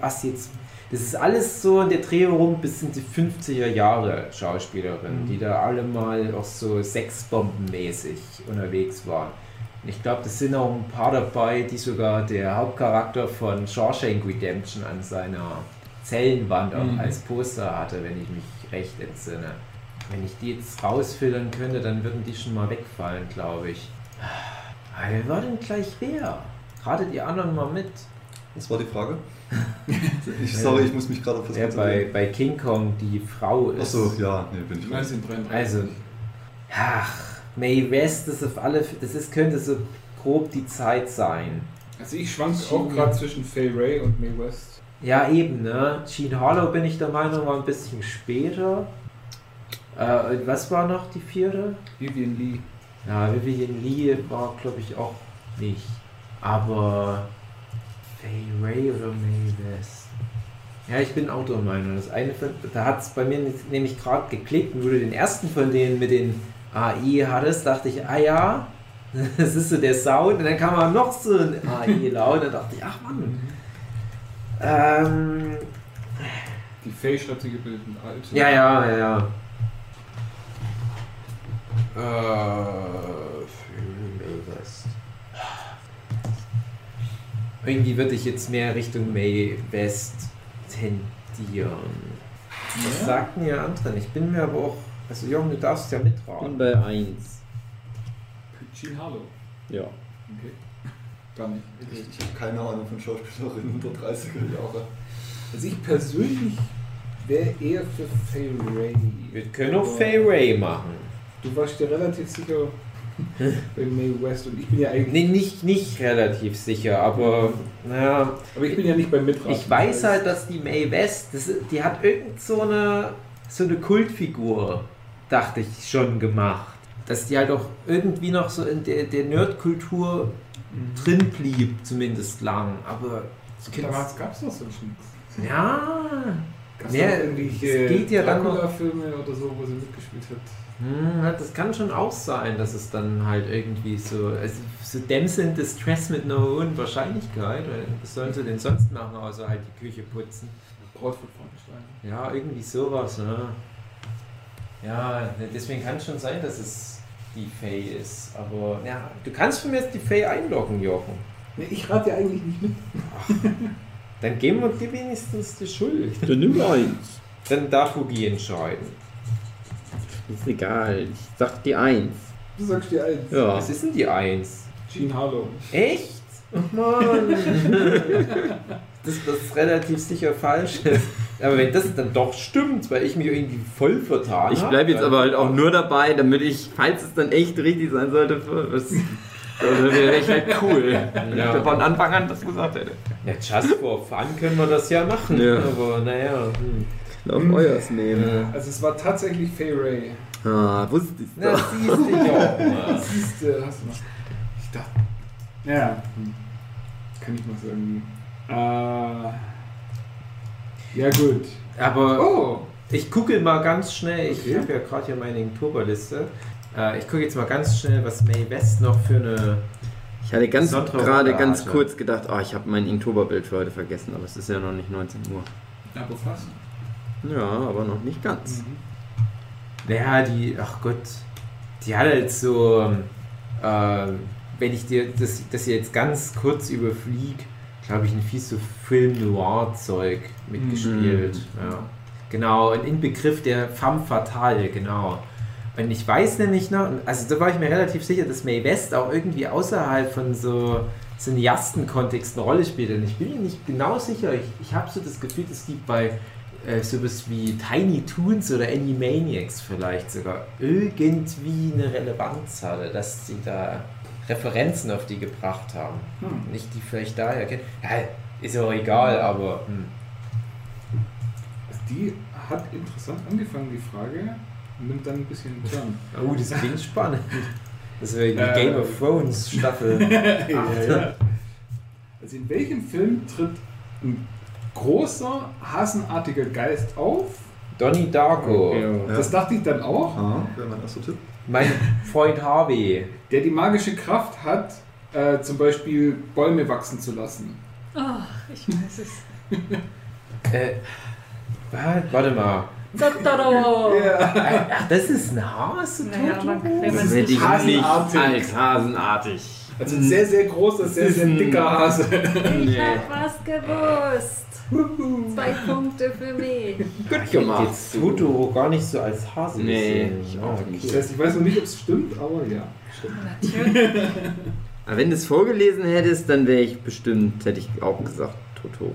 was jetzt. Das ist alles so in der Dreh rum bis in die 50er Jahre Schauspielerinnen, die da alle mal auch so sexbombenmäßig unterwegs waren. Und ich glaube, das sind auch ein paar dabei, die sogar der Hauptcharakter von Shawshank Redemption an seiner Zellenwand Mhm. als Poster hatte, wenn ich mich recht entsinne. Wenn ich die jetzt rausfiltern könnte, dann würden die schon mal wegfallen, glaube ich. Ah, Wer war denn gleich wer? Gerade die anderen mal mit. Was war die Frage? ich, sorry, ich muss mich gerade auf was Wer bei, bei King Kong die Frau ist. Achso, ja, nee, bin ich raus. 1933. Also, ach, Mae West ist auf alle, das ist, könnte so grob die Zeit sein. Also ich schwank auch gerade zwischen Faye Ray und Mae West. Ja, eben, ne? Gene Harlow bin ich der Meinung, war ein bisschen später. Äh, was war noch die vierte? Vivian Lee. Ja, Vivian Lee war, glaube ich, auch nicht. Aber Faye Ray oder West? Ja, ich bin auch der Meinung. Das eine von, da hat es bei mir nämlich gerade geklickt und wo du den ersten von denen mit den AI hattest, dachte ich, ah ja, das ist so der Sound. Und dann kam auch noch so ein AI-Laut. Da dachte ich, ach Mann. Ähm, Die Faye schreibt sie gebildet mit ja, ja, ja, ja. Äh, May West. Irgendwie würde ich jetzt mehr Richtung May West tendieren. Was Ja. sagt denn ihr anderen? Ich bin mir aber auch. Also, Jung, du darfst ja Ich bin mitraten. bei 1. Jean Harlow. Ja. Okay. Gar nicht. Ich habe keine Ahnung von Schauspielerinnen der 30er Jahre. Also ich persönlich wäre eher für Faye Ray. Wir können auch Fay Ray machen. Du warst dir relativ sicher bei Mae West und ich bin ja eigentlich. Nee, nicht, nicht relativ sicher, aber naja, Aber ich bin ja nicht beim Mitraten. Ich weiß halt, dass die Mae West, das, die hat irgend so eine, so eine Kultfigur, dachte ich, schon gemacht. Dass die halt auch irgendwie noch so in der, der Nerdkultur Mhm. drin blieb, zumindest lang. Aber Damals gab es noch so nichts. Ja, Gab es Ja, irgendwelche dann noch- Dracula-Filme oder so, wo sie mitgespielt hat? Hm, das kann schon auch sein, dass es dann halt irgendwie so, also so Damsel in Distress mit einer hohen Wahrscheinlichkeit. Was sollen sie denn sonst machen, außer halt die Küche putzen? Braut von Frankenstein. Ja, irgendwie sowas, ne? Ja, ne, deswegen kann es schon sein, dass es die Faye ist. Aber ja, du kannst von mir jetzt die Faye einloggen, Jochen. Nee, ich rate ja eigentlich nicht mit. Dann geben wir dir wenigstens die Schuld. Dann nimm 1. Dann darf Hugi entscheiden. Ist egal. Ich sag die 1. Du sagst dir eins. Ja. Was ist denn die Eins? Jean Harlow. Echt? Ach Mann. dass das relativ sicher falsch ist. Aber wenn das dann doch stimmt, weil ich mich irgendwie voll vertan Ich hab, bleibe jetzt aber halt auch nur dabei, damit ich, falls es dann echt richtig sein sollte, was. Dann wäre ich halt cool. Wenn Ja. ich von Anfang an das gesagt hätte. Ja, just for fun können wir das ja machen. Ja. Aber naja. Hm. Auf euers nehmen. Also es war tatsächlich Faye Ray. Ah, wusste ich Na, doch. siehst du ja. Siehst du, hast du noch. Ich dachte. Ja. Hm. Kann ich mal sagen. Äh. Ja, gut. Aber Oh! ich gucke mal ganz schnell. Ich Okay. habe ja gerade hier meine Inktoberliste. Äh, ich gucke jetzt mal ganz schnell, was May West noch für eine. Ich hatte ganz gerade ganz kurz gedacht, oh, ich habe mein Inktoberbild für heute vergessen, aber es ist ja noch nicht 19 Uhr. Aber fast. Ja, aber noch nicht ganz. Naja, die. Ach Gott. Die hat halt so. Äh, wenn ich dir das, das jetzt ganz kurz überflieg, glaube ich, ein fies so Film-Noir-Zeug mitgespielt. Mhm. Ja. Genau, ein Inbegriff der femme fatale, genau. Und ich weiß nämlich noch, also da war ich mir relativ sicher, dass Mae West auch irgendwie außerhalb von so Cineasten-Kontext eine Rolle spielt. Und ich bin mir nicht genau sicher. Ich, ich habe so das Gefühl, dass die bei äh, sowas wie Tiny Toons oder Animaniacs vielleicht sogar irgendwie eine Relevanz hatte, dass sie da Referenzen auf die gebracht haben. Hm. Nicht die vielleicht daher kennen. Ja, ist ja auch egal, aber. Hm. Also die hat interessant angefangen, die Frage. Und nimmt dann ein bisschen einen Turn. Oh, das klingt spannend. Das wäre die Äh, Game of Thrones Staffel. ja, ja. Also Also in welchem Film tritt ein großer, hasenartiger Geist auf? Donnie Darko. Ja. Das dachte ich dann auch. Wäre mein erster Tipp. Mein Freund Harvey. Der die magische Kraft hat, äh, zum Beispiel Bäume wachsen zu lassen. Oh, ich weiß es. Äh, wa- warte mal. Totoro! Ach, das ist ein Hase, Naja, Das es hätte ich nicht nicht Hasenartig. als hasenartig. Also ein sehr, sehr großer, sehr, ist sehr dicker Hase. Ich Nee. hab was gewusst. Zwei Punkte für mich. Gut gemacht. Jetzt Totoro gar nicht so als Hase Nee, gesehen. ich auch okay. nicht. Ich weiß noch nicht, ob es stimmt, aber ja, stimmt. Natürlich. Aber wenn du es vorgelesen hättest, dann wäre ich bestimmt, hätte ich auch gesagt, Totoro.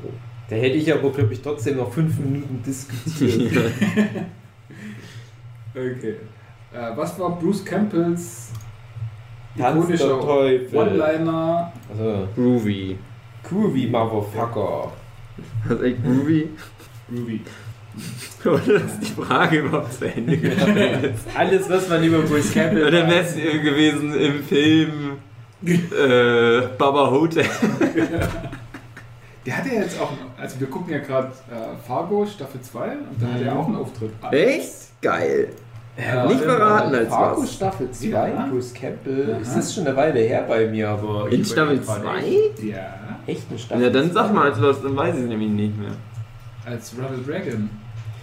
Da hätte ich aber, glaube ich, trotzdem noch fünf Minuten diskutiert. Okay. Äh, was war Bruce Campbells ikonischer Teufel. One-Liner? Also, Groovy. Groovy Motherfucker. Was echt Groovy? Groovy. Oder ist die Frage überhaupt zu Ende gestellt? Alles, was man über Bruce Campbell Oder wäre es gewesen im Film äh, Baba Hotel? Der hatte ja jetzt auch, also wir gucken ja gerade äh, Fargo Staffel 2 und da hat er auch einen Auftritt. Echt? Geil. Ja, Nicht verraten als Fargo was. Staffel 2, Ja. Bruce Campbell. Aha. Ist das schon eine Weile her bei mir, aber. In Staffel überlege gerade 2? Ja, Echt eine Staffel? Ja, dann sag mal als was, dann weiß ich es nämlich nicht mehr. als Ronald Reagan.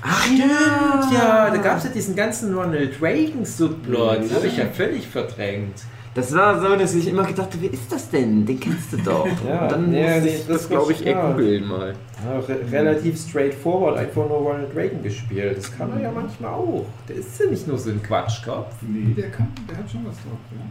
Ach Stimmt, ja, da gab es ja diesen ganzen Ronald Reagan Subplot. Ja. Das habe ich ja völlig verdrängt. Das war so, dass ich immer gedacht habe, wer ist das denn? Den kennst du doch. Ja, Und dann ja, musste nee, ich das das, glaube ich, ja. eh googeln mal. Ja, re relativ straightforward, einfach nur Ronald Reagan gespielt. Das kann er ja manchmal auch. Der ist ja nicht nur so ein Quatschkopf. Nee, der kann, der hat schon was drauf, ja.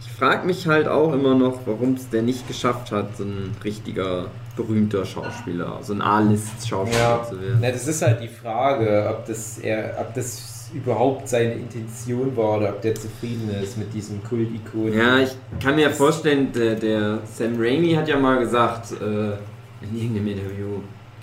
Ich frage mich halt auch immer noch, warum es der nicht geschafft hat, so ein richtiger berühmter Schauspieler, so ein A-List-Schauspieler Ja, zu werden. Na, das ist halt die Frage, ob das, er, ob das überhaupt seine Intention war oder ob der zufrieden ist mit diesem Kult-Ikon. Ja, ich kann mir vorstellen, der, der Sam Raimi hat ja mal gesagt, äh, in irgendeinem Interview,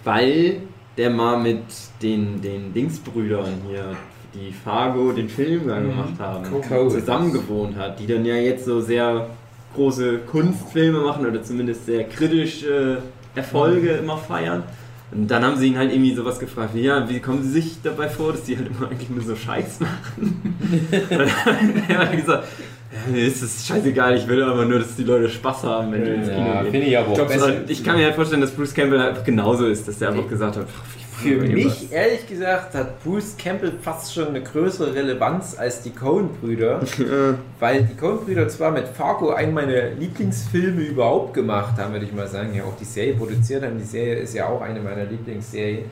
weil der mal mit den, den Dingsbrüdern hier, die Fargo den Film da Mhm. gemacht haben, Coen. zusammen gewohnt hat, die dann ja jetzt so sehr große Kunstfilme machen oder zumindest sehr kritische Erfolge immer feiern. Und dann haben sie ihn halt irgendwie sowas gefragt, wie, ja, wie kommen sie sich dabei vor, dass die halt immer eigentlich nur so Scheiß machen? Und dann hat er halt gesagt, ja, mir ist es scheißegal, ich will aber nur, dass die Leute Spaß haben, wenn die ins Kino Ja, gehen. ich aber auch glaub. Und ich kann mir halt vorstellen, dass Bruce Campbell halt einfach genauso ist, dass der einfach gesagt hat, ich Für mich, ehrlich gesagt, hat Bruce Campbell fast schon eine größere Relevanz als die Coen-Brüder, weil die Coen-Brüder zwar mit Fargo einen meiner Lieblingsfilme überhaupt gemacht haben, würde ich mal sagen, ja auch die Serie produziert haben. Die Serie ist ja auch eine meiner Lieblingsserien.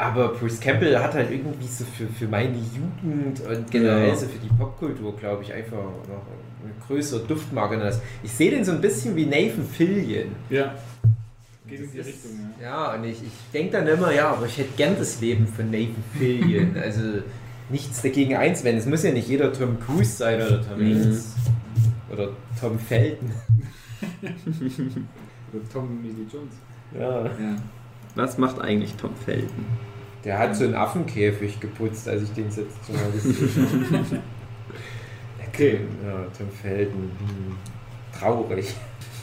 Aber Bruce Campbell hat halt irgendwie so für, für meine Jugend und generell Ja. so für die Popkultur, glaube ich, einfach noch eine größere Duftmarke. als- Ich sehe den so ein bisschen wie Nathan Fillion. Ja. Geht in Das die ist- Richtung, ja. Ja, und ich, ich denke dann immer, ja, aber ich hätte gern das Leben von Nathan Fillion. also nichts dagegen einzuwenden. Es muss ja nicht jeder Tom Cruise sein oder Tom Mhm. Hanks. Oder Tom Felton. Oder Tom Lee Jones. Ja. Ja. Was macht eigentlich Tom Felton? Der hat so einen Affenkäfig geputzt, als ich den jetzt mal gesehen habe. Okay. Ja, Tom Felton. Hm. Traurig.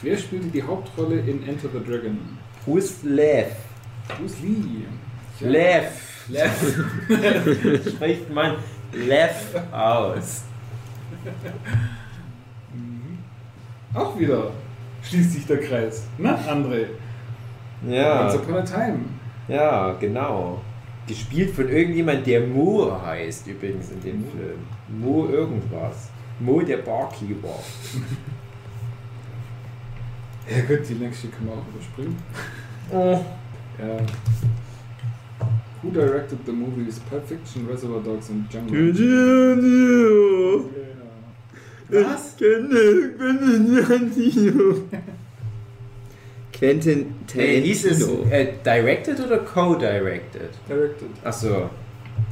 Wer spielte die Hauptrolle in Enter the Dragon? Bruce Lev. Bruce Lee. Ja. Lev. Lev. Spricht man Lev aus. Mhm. Auch wieder schließt sich der Kreis. Na, André? Ja. Once Upon a Time. Ja, genau. Gespielt von irgendjemand, der Mo heißt übrigens in dem Film. Mo irgendwas. Mo der Barkeeper. Ja gut, die nächste können wir auch überspringen. Oh. Ja. Who directed the movies Pulp Fiction, Reservoir Dogs und Django? Ja. Was? Quentin Hey, hieß es Tarantino. äh, directed oder co-directed? Directed. Achso.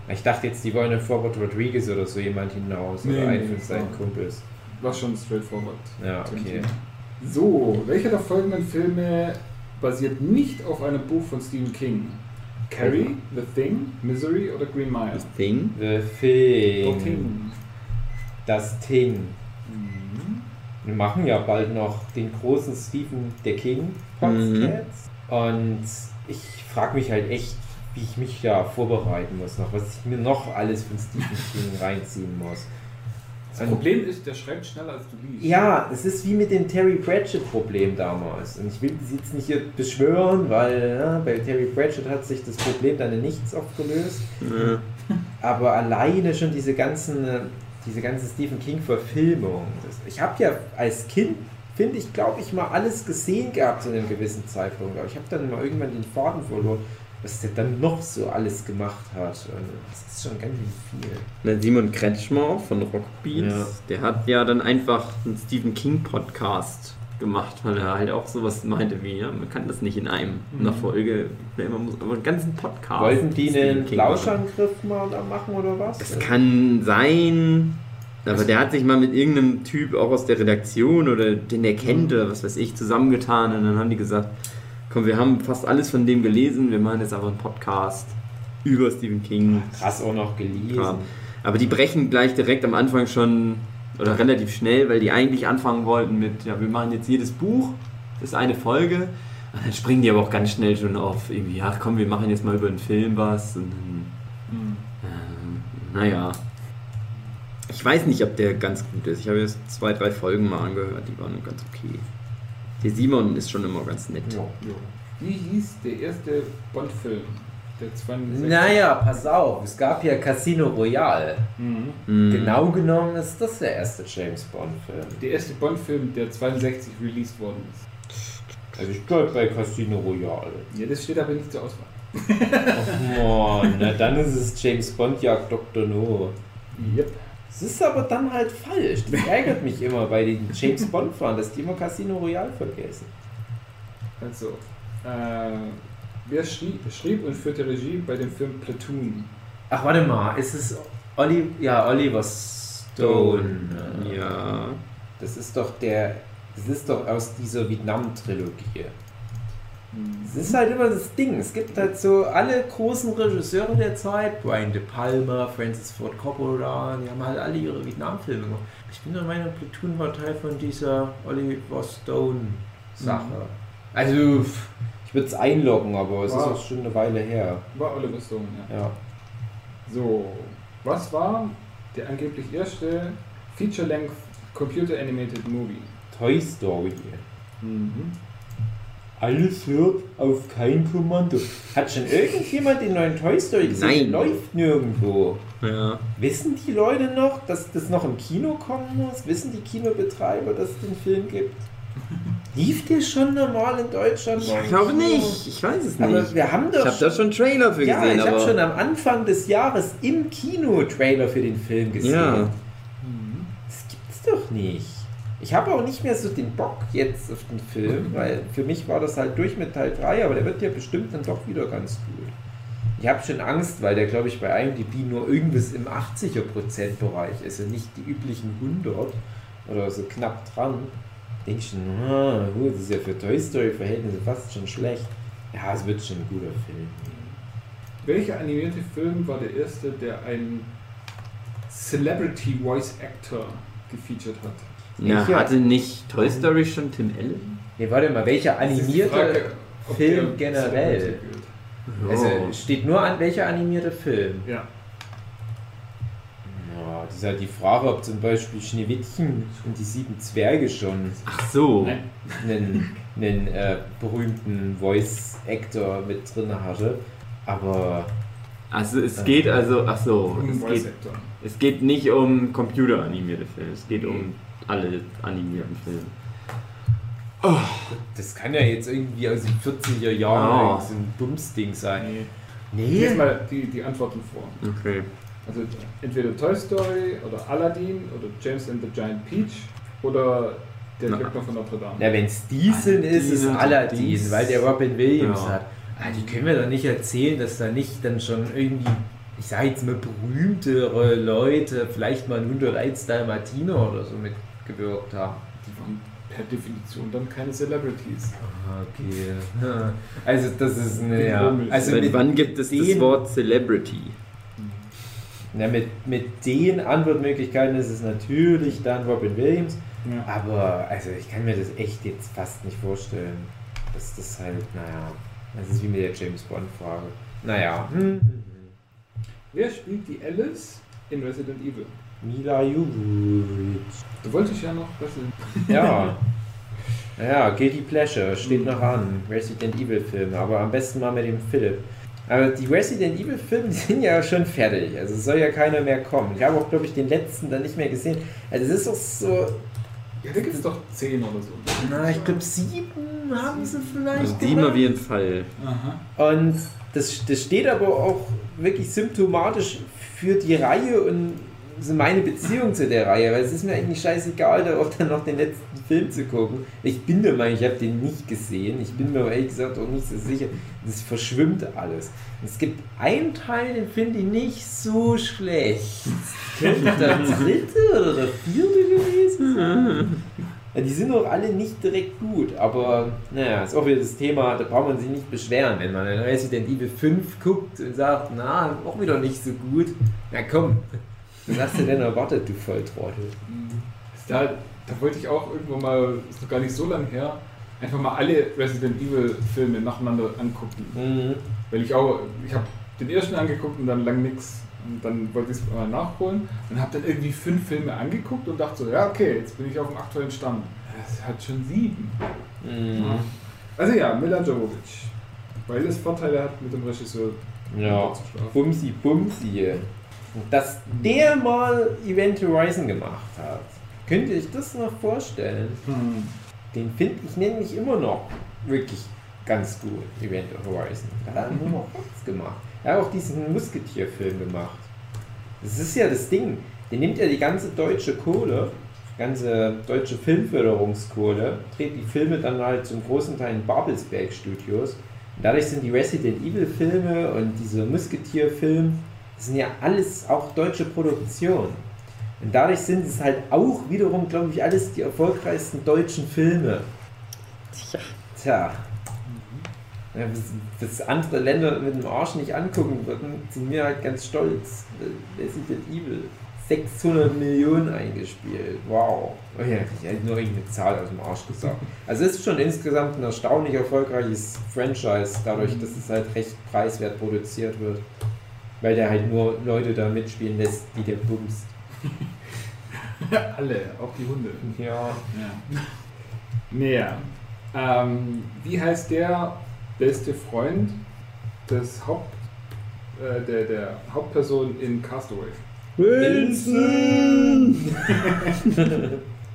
Ich dachte jetzt, die wollen auf Robert Rodriguez oder so jemand hinaus. Nee, oder einen nee, von seinen ja. Kumpels. War schon straightforward. Ja, okay. So, welcher der folgenden Filme basiert nicht auf einem Buch von Stephen King? Carrie, The Thing, Misery oder Green Mile? Das Thing? The The Thing. Thing. Das Thing. Mhm. Wir machen ja bald noch den großen Stephen the King Podcast. Und ich frage mich halt echt, wie ich mich da vorbereiten muss noch, was ich mir noch alles von Stephen King reinziehen muss. Das Problem ist, der schreibt schneller als du liest. Ja, es ist wie mit dem Terry Pratchett-Problem damals. Und ich will das jetzt nicht hier beschwören, weil ja, bei Terry Pratchett hat sich das Problem dann in nichts aufgelöst. Ja. Aber alleine schon diese ganzen, äh, diese ganzen Stephen King-Verfilmungen. Ich habe ja als Kind, finde ich, glaube ich, mal alles gesehen gehabt zu einem gewissen Zeitpunkt. Aber ich habe dann mal irgendwann den Faden verloren, was der dann noch so alles gemacht hat. Das ist schon ganz viel. Der Simon Kretschmer von Rockbeats, Ja. der hat ja dann einfach einen Stephen King Podcast gemacht, weil er halt auch sowas meinte wie, ja, man kann das nicht in einem, einer Folge, man muss aber einen ganzen Podcast. Wollten die einen. Lauschangriff mal da machen oder was? Das kann sein, aber der hat sich mal mit irgendeinem Typ auch aus der Redaktion oder den er kennt oder was weiß ich zusammengetan und dann haben die gesagt, komm, wir haben fast alles von dem gelesen, wir machen jetzt aber einen Podcast über Stephen King. Krass auch noch gelesen. Kram. Aber die brechen gleich direkt am Anfang schon oder relativ schnell, weil die eigentlich anfangen wollten mit, ja, wir machen jetzt jedes Buch, das ist eine Folge. Und dann springen die aber auch ganz schnell schon auf irgendwie, ach komm, wir machen jetzt mal über einen Film was. Und dann, Hm. ähm, naja. Ich weiß nicht, ob der ganz gut ist. Ich habe jetzt zwei, drei Folgen mal angehört, die waren ganz okay. Der Simon ist schon immer ganz nett. Ja. Wie hieß der erste Bond-Film? Der 62. Naja, pass auf, es gab ja Casino Royale. Mhm. Mhm. Genau genommen ist das der erste James Bond-Film. Der erste Bond-Film, der 62 released worden ist. Also ich glaube bei Casino Royale. Ja, das steht aber nicht zur Auswahl. Oh Mann, na dann ist es James Bond jagt Dr. No. Yep. Das ist aber dann halt falsch. Das ärgert mich immer bei den James Bond-Fahren, dass die immer Casino Royale vergessen. Also, äh, wer schrieb, schrieb und führte Regie bei dem Film Platoon? Ach, warte mal, ist es Oli ja, Oliver Stone? Ja. Das ist doch der. Das ist doch aus dieser Vietnam-Trilogie. Es ist halt immer das Ding. Es gibt halt so alle großen Regisseure der Zeit, Brian De Palma, Francis Ford Coppola, die haben halt alle ihre Vietnam-Filme gemacht. Ich bin der Meinung, Platoon war Teil von dieser Oliver Stone-Sache. Also, pff, ich würde es einloggen, aber es ist Wow. auch schon eine Weile her. War Oliver Stone, ja. Ja. So, was war der angeblich erste Feature-Length Computer Animated Movie? Toy Story. Mhm. Alles hört auf kein Kommando. Hat schon irgendjemand den neuen Toy Story gesehen? Nein. Läuft nirgendwo. Ja. Wissen die Leute noch, dass das noch im Kino kommen muss? Wissen die Kinobetreiber, dass es den Film gibt? Lief der schon normal in Deutschland? Ich glaube nicht. Ich weiß es Aber nicht. wir haben doch Ich habe da schon Trailer für ja, gesehen, ich habe aber. schon am Anfang des Jahres im Kino Trailer für den Film gesehen. Ja. Das gibt's doch nicht. Ich habe auch nicht mehr so den Bock jetzt auf den Film, weil für mich war das halt durch mit Teil 3, aber der wird ja bestimmt dann doch wieder ganz gut. Ich habe schon Angst, weil der, glaube ich, bei IMDb nur irgendwas im 80er-Prozent-Bereich ist und nicht die üblichen 100 oder so knapp dran. Denk schon, ah, das ist ja für Toy Story-Verhältnisse fast schon schlecht. Ja, es wird schon ein guter Film. Welcher animierte Film war der erste, der einen Celebrity Voice Actor gefeatured hat? Ja, hatte nicht Toy Story schon Tim Allen? Nee, warte mal, welcher animierte Frage, Film generell? Celebrity gilt. Also Oh. steht nur an welcher animierte Film. Ja. Ja, das ist halt die Frage, ob zum Beispiel Schneewittchen und die sieben Zwerge schon Ach so. Einen, einen äh, berühmten Voice-Actor mit drin hatte. Aber Also es geht also, ach so, es geht, es geht nicht um computeranimierte Filme, es geht um alle animierten Filme. das kann ja jetzt irgendwie aus den 40er Jahren Oh. so ein Bumsding sein. Nee. Nee. Lies mal die, die Antworten vor. Okay. Also entweder Toy Story oder Aladdin oder James and the Giant Peach oder der. Glöckner von Notre Dame. Na, wenn es die sind, ist es Aladdin, weil der Robin Williams Ja. hat. Ah, die können wir doch nicht erzählen, dass da nicht dann schon irgendwie, ich sage jetzt mal berühmtere Leute, vielleicht mal ein 101 Dalmatiner oder so mitgewirkt haben. Die waren per Definition dann keine Celebrities. Ah, Okay. Also das ist eine. Ja. Also Seit mit wann gibt es das Wort Celebrity? Ja, mit, mit den Antwortmöglichkeiten ist es natürlich dann Robin Williams. Ja. Aber also ich kann mir das echt jetzt fast nicht vorstellen. Dass das halt, naja, das ist wie mit der James Bond-Frage. Naja. Hm, hm, hm. Wer spielt die Alice in Resident Evil? Mila Jovovich. Du wolltest ja noch Resident Ja. Ja, Guilty Pleasure steht noch an. Resident Evil Filme, aber am besten mal mit dem Philipp. Aber die Resident Evil Filme sind ja schon fertig. Also es soll ja keiner mehr kommen. Ich habe auch, glaube ich, den letzten dann nicht mehr gesehen. Also es ist doch so. Ja, da gibt es doch 10 oder so. Na, ich glaube sieben haben sie vielleicht. Also die gemacht. auf jeden Fall. Aha. Und das, das steht aber auch wirklich symptomatisch für die Reihe und so meine Beziehung zu der Reihe, weil es ist mir eigentlich scheißegal, da auch dann noch den letzten Film zu gucken. Ich bin der Meinung, ich habe den nicht gesehen. Ich bin mir aber ehrlich gesagt auch nicht so sicher. Das verschwimmt alles. Es gibt einen Teil, den finde ich nicht so schlecht. Könnte der dritte oder der vierte gewesen sein? Die sind auch alle nicht direkt gut, aber naja, ist auch wieder das Thema, da braucht man sich nicht beschweren, wenn man in Resident Evil 5 guckt und sagt, na, auch wieder nicht so gut. Na komm, was hast du denn erwartet, du Volltrottel? Da, da wollte ich auch irgendwann mal, ist noch gar nicht so lange her, einfach mal alle Resident Evil Filme nacheinander angucken. Mhm. Weil ich auch, ich habe den ersten angeguckt und dann lang nix. Und dann wollte ich es mal nachholen und habe dann irgendwie fünf Filme angeguckt und dachte so, ja okay, jetzt bin ich auf dem aktuellen Stand. Es hat schon sieben. Mhm. Also ja, Mila Jovovich. Weil es Vorteile hat, mit dem Regisseur Ja, zu schlafen. Bumsi Bumsi. Dass der mal Event Horizon gemacht hat, könnte ich das noch vorstellen? Hm. Den finde ich nämlich immer noch wirklich ganz gut, Event Horizon. Da hat er nur noch was gemacht. Er hat auch diesen Musketierfilm gemacht. Das ist ja das Ding. Der nimmt ja die ganze deutsche Kohle, ganze deutsche Filmförderungskohle, dreht die Filme dann halt zum großen Teil in Babelsberg Studios. Und dadurch sind die Resident Evil Filme und diese Musketier-Film, das sind ja alles auch deutsche Produktionen. Und dadurch sind es halt auch wiederum, glaube ich, alles die erfolgreichsten deutschen Filme. Tja. Tja. Was andere Länder mit dem Arsch nicht angucken würden, sind wir halt ganz stolz. Resident Evil. 600 Millionen eingespielt. Wow. Oh ja, ich hätte nur irgendeine Zahl aus dem Arsch gesagt. Also es ist schon insgesamt ein erstaunlich erfolgreiches Franchise, dadurch, dass es halt recht preiswert produziert wird. Weil der halt nur Leute da mitspielen lässt, die der bumst. Alle, auch die Hunde. Ja. Ja. Mehr. Ähm, wie heißt der beste Freund des Haupt, äh, der, der Hauptperson in Castaway? Wilson!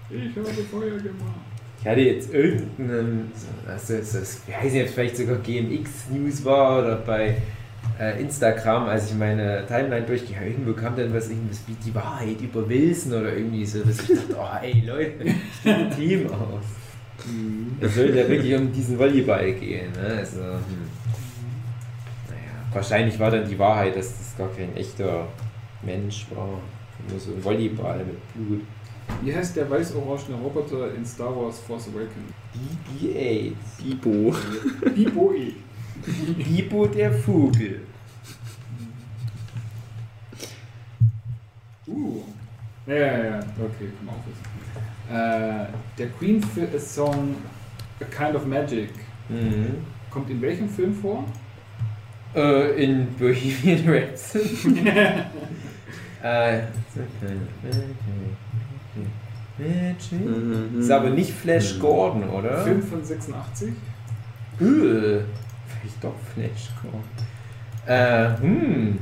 Ich habe Feuer gemacht. Ich hatte jetzt irgendeinen, also das, das, ich weiß nicht, ob es vielleicht sogar GMX News war oder bei Instagram, als ich meine Timeline durchging, irgendwo kam dann was irgendwas wie die Wahrheit über Wilson oder irgendwie so, dass ich dachte, oh ey Leute, ich stehe ein Team aus. Es soll ja wirklich um diesen Volleyball gehen, ne? Also, hm. naja, wahrscheinlich war dann die Wahrheit, dass das gar kein echter Mensch war. Nur so ein Volleyball mit Blut. Wie heißt der weiß-orangene Roboter in Star Wars Force Awakens? BB-8. Bibo. Bibo-E. Bibo der Vogel. Uh. Ja, ja, ja. Okay, komm auf. Äh, der Queen-Song A Kind of Magic Mhm. kommt in welchem Film vor? Äh, in Bohemian Rhapsody. äh, Magic. Mhm. Ist aber nicht Flash Gordon, oder? Film von 86? Äh, vielleicht doch Flash Gordon. Äh, hm.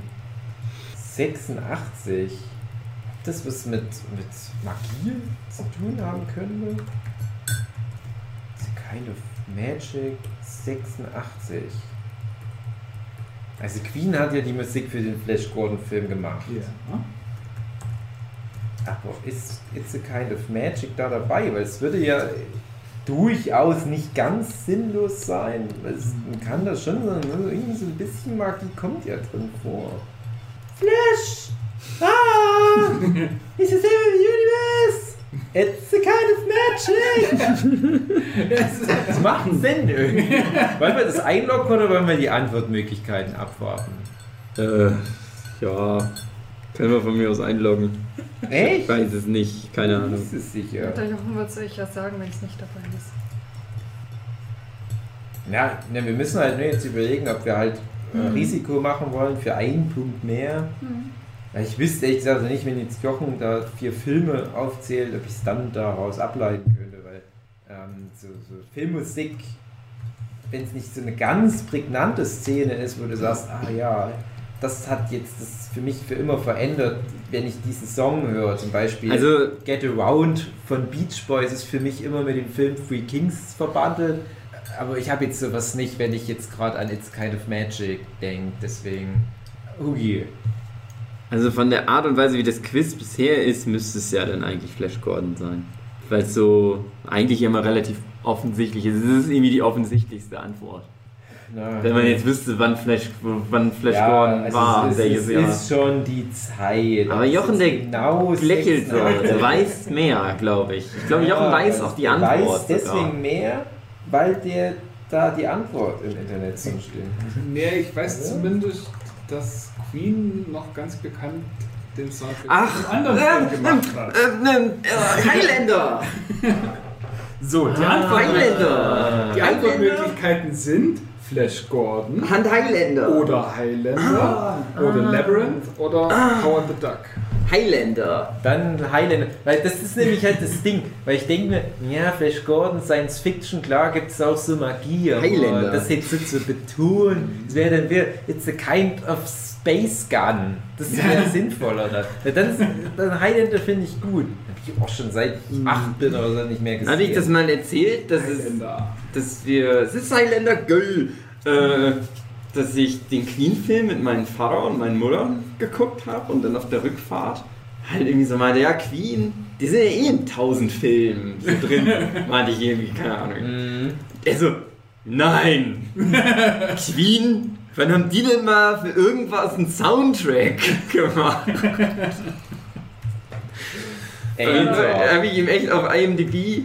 86. Ob das was mit, mit Magie zu tun haben könnte? The Kind of Magic 86. Also Queen hat ja die Musik für den Flash Gordon Film gemacht. Ja. Aber ist It's a Kind of Magic da dabei? Weil es würde ja durchaus nicht ganz sinnlos sein. Es, man kann das schon sagen, ne? irgendwie so ein bisschen Magie kommt ja drin vor. Flash! Ah! It's the same universe! It's a kind of magic! Das macht Sinn irgendwie. Wollen wir das einloggen oder wollen wir die Antwortmöglichkeiten abwarten? Äh, ja. Können wir von mir aus einloggen. Ich Echt? weiß es nicht, keine Ahnung. bist es sicher. Der Jochen wird es euch ja sagen, wenn es nicht dabei ist. Ja, ne, wir müssen halt nur jetzt überlegen, ob wir halt äh, Mhm. Risiko machen wollen für einen Punkt mehr. Hm. Weil ich wüsste ehrlich gesagt nicht, wenn jetzt Jochen da vier Filme aufzählt, ob ich es dann daraus ableiten könnte, weil ähm, so, so Filmmusik, wenn es nicht so eine ganz prägnante Szene ist, wo du sagst, ah ja, das hat jetzt das für mich für immer verändert, wenn ich diesen Song höre, zum Beispiel Also, Get Around von Beach Boys ist für mich immer mit dem Film Three Kings verbandelt. Aber ich habe jetzt sowas nicht, wenn ich jetzt gerade an It's Kind of Magic denke. Deswegen, Hugi. also von der Art und Weise, wie das Quiz bisher ist, müsste es ja dann eigentlich Flash Gordon sein. Weil es so eigentlich immer relativ offensichtlich ist. Es ist irgendwie die offensichtlichste Antwort. Na, Wenn man jetzt wüsste, wann Flash, wann Flash ja, Gordon also war, es, welches ist, Jahr. es ist schon die Zeit. Aber Jochen, der genau Lächelt so, 86. der weiß mehr, glaube ich. Ich glaube, Jochen Ja, weiß auch die der Antwort. weiß deswegen sogar. mehr, weil der da die Antwort im Internet drin steht. Nee, ich weiß Ja. zumindest, dass Queen noch ganz bekannt den Sound für Ach, einen anderen ähm, Film gemacht hat. Äh, ne, äh, Highlander! So, die, Ah, Antwort, Highlander! die Highlander? Antwortmöglichkeiten sind Flash Gordon. Hand Highlander! oder Highlander. Oder Labyrinth. Oder Howard the Duck. Highlander! Dann Highlander, weil das ist nämlich halt das Ding, weil ich denke mir, ja, Flash Gordon, Science Fiction, klar gibt es auch so Magie, aber Highlander. das jetzt so zu betonen, das wäre dann wieder, it's a kind of Space Gun, das wäre sinnvoller dann. Ja, dann, Highlander finde ich gut, ich auch schon seit ich acht bin oder so nicht mehr gesehen. Habe ich das mal erzählt, dass, es, dass wir. Es ist Highlander Göll! Äh, dass ich den Queen-Film mit meinem Vater und meiner Mutter geguckt habe und dann auf der Rückfahrt halt irgendwie so meinte, ja, Queen, die sind ja eh in tausend Filmen so drin, meinte ich irgendwie, keine Ahnung. Mhm. Er so, nein! Queen? Wann haben die denn mal für irgendwas einen Soundtrack gemacht? Ey, habe ich ihm echt auf IMDb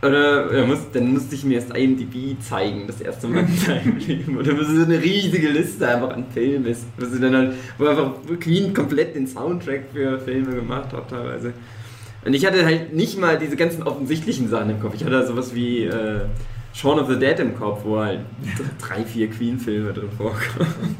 oder er muss, dann musste ich mir erst IMDb zeigen, das erste Mal in seinem Leben. Und da so eine riesige Liste einfach an Filmen ist. Wo, sie dann halt, wo einfach Queen komplett den Soundtrack für Filme gemacht hat teilweise. Und ich hatte halt nicht mal diese ganzen offensichtlichen Sachen im Kopf. Ich hatte sowas wie äh, Shaun of the Dead im Kopf, wo halt drei, vier Queen-Filme drin vorkommen.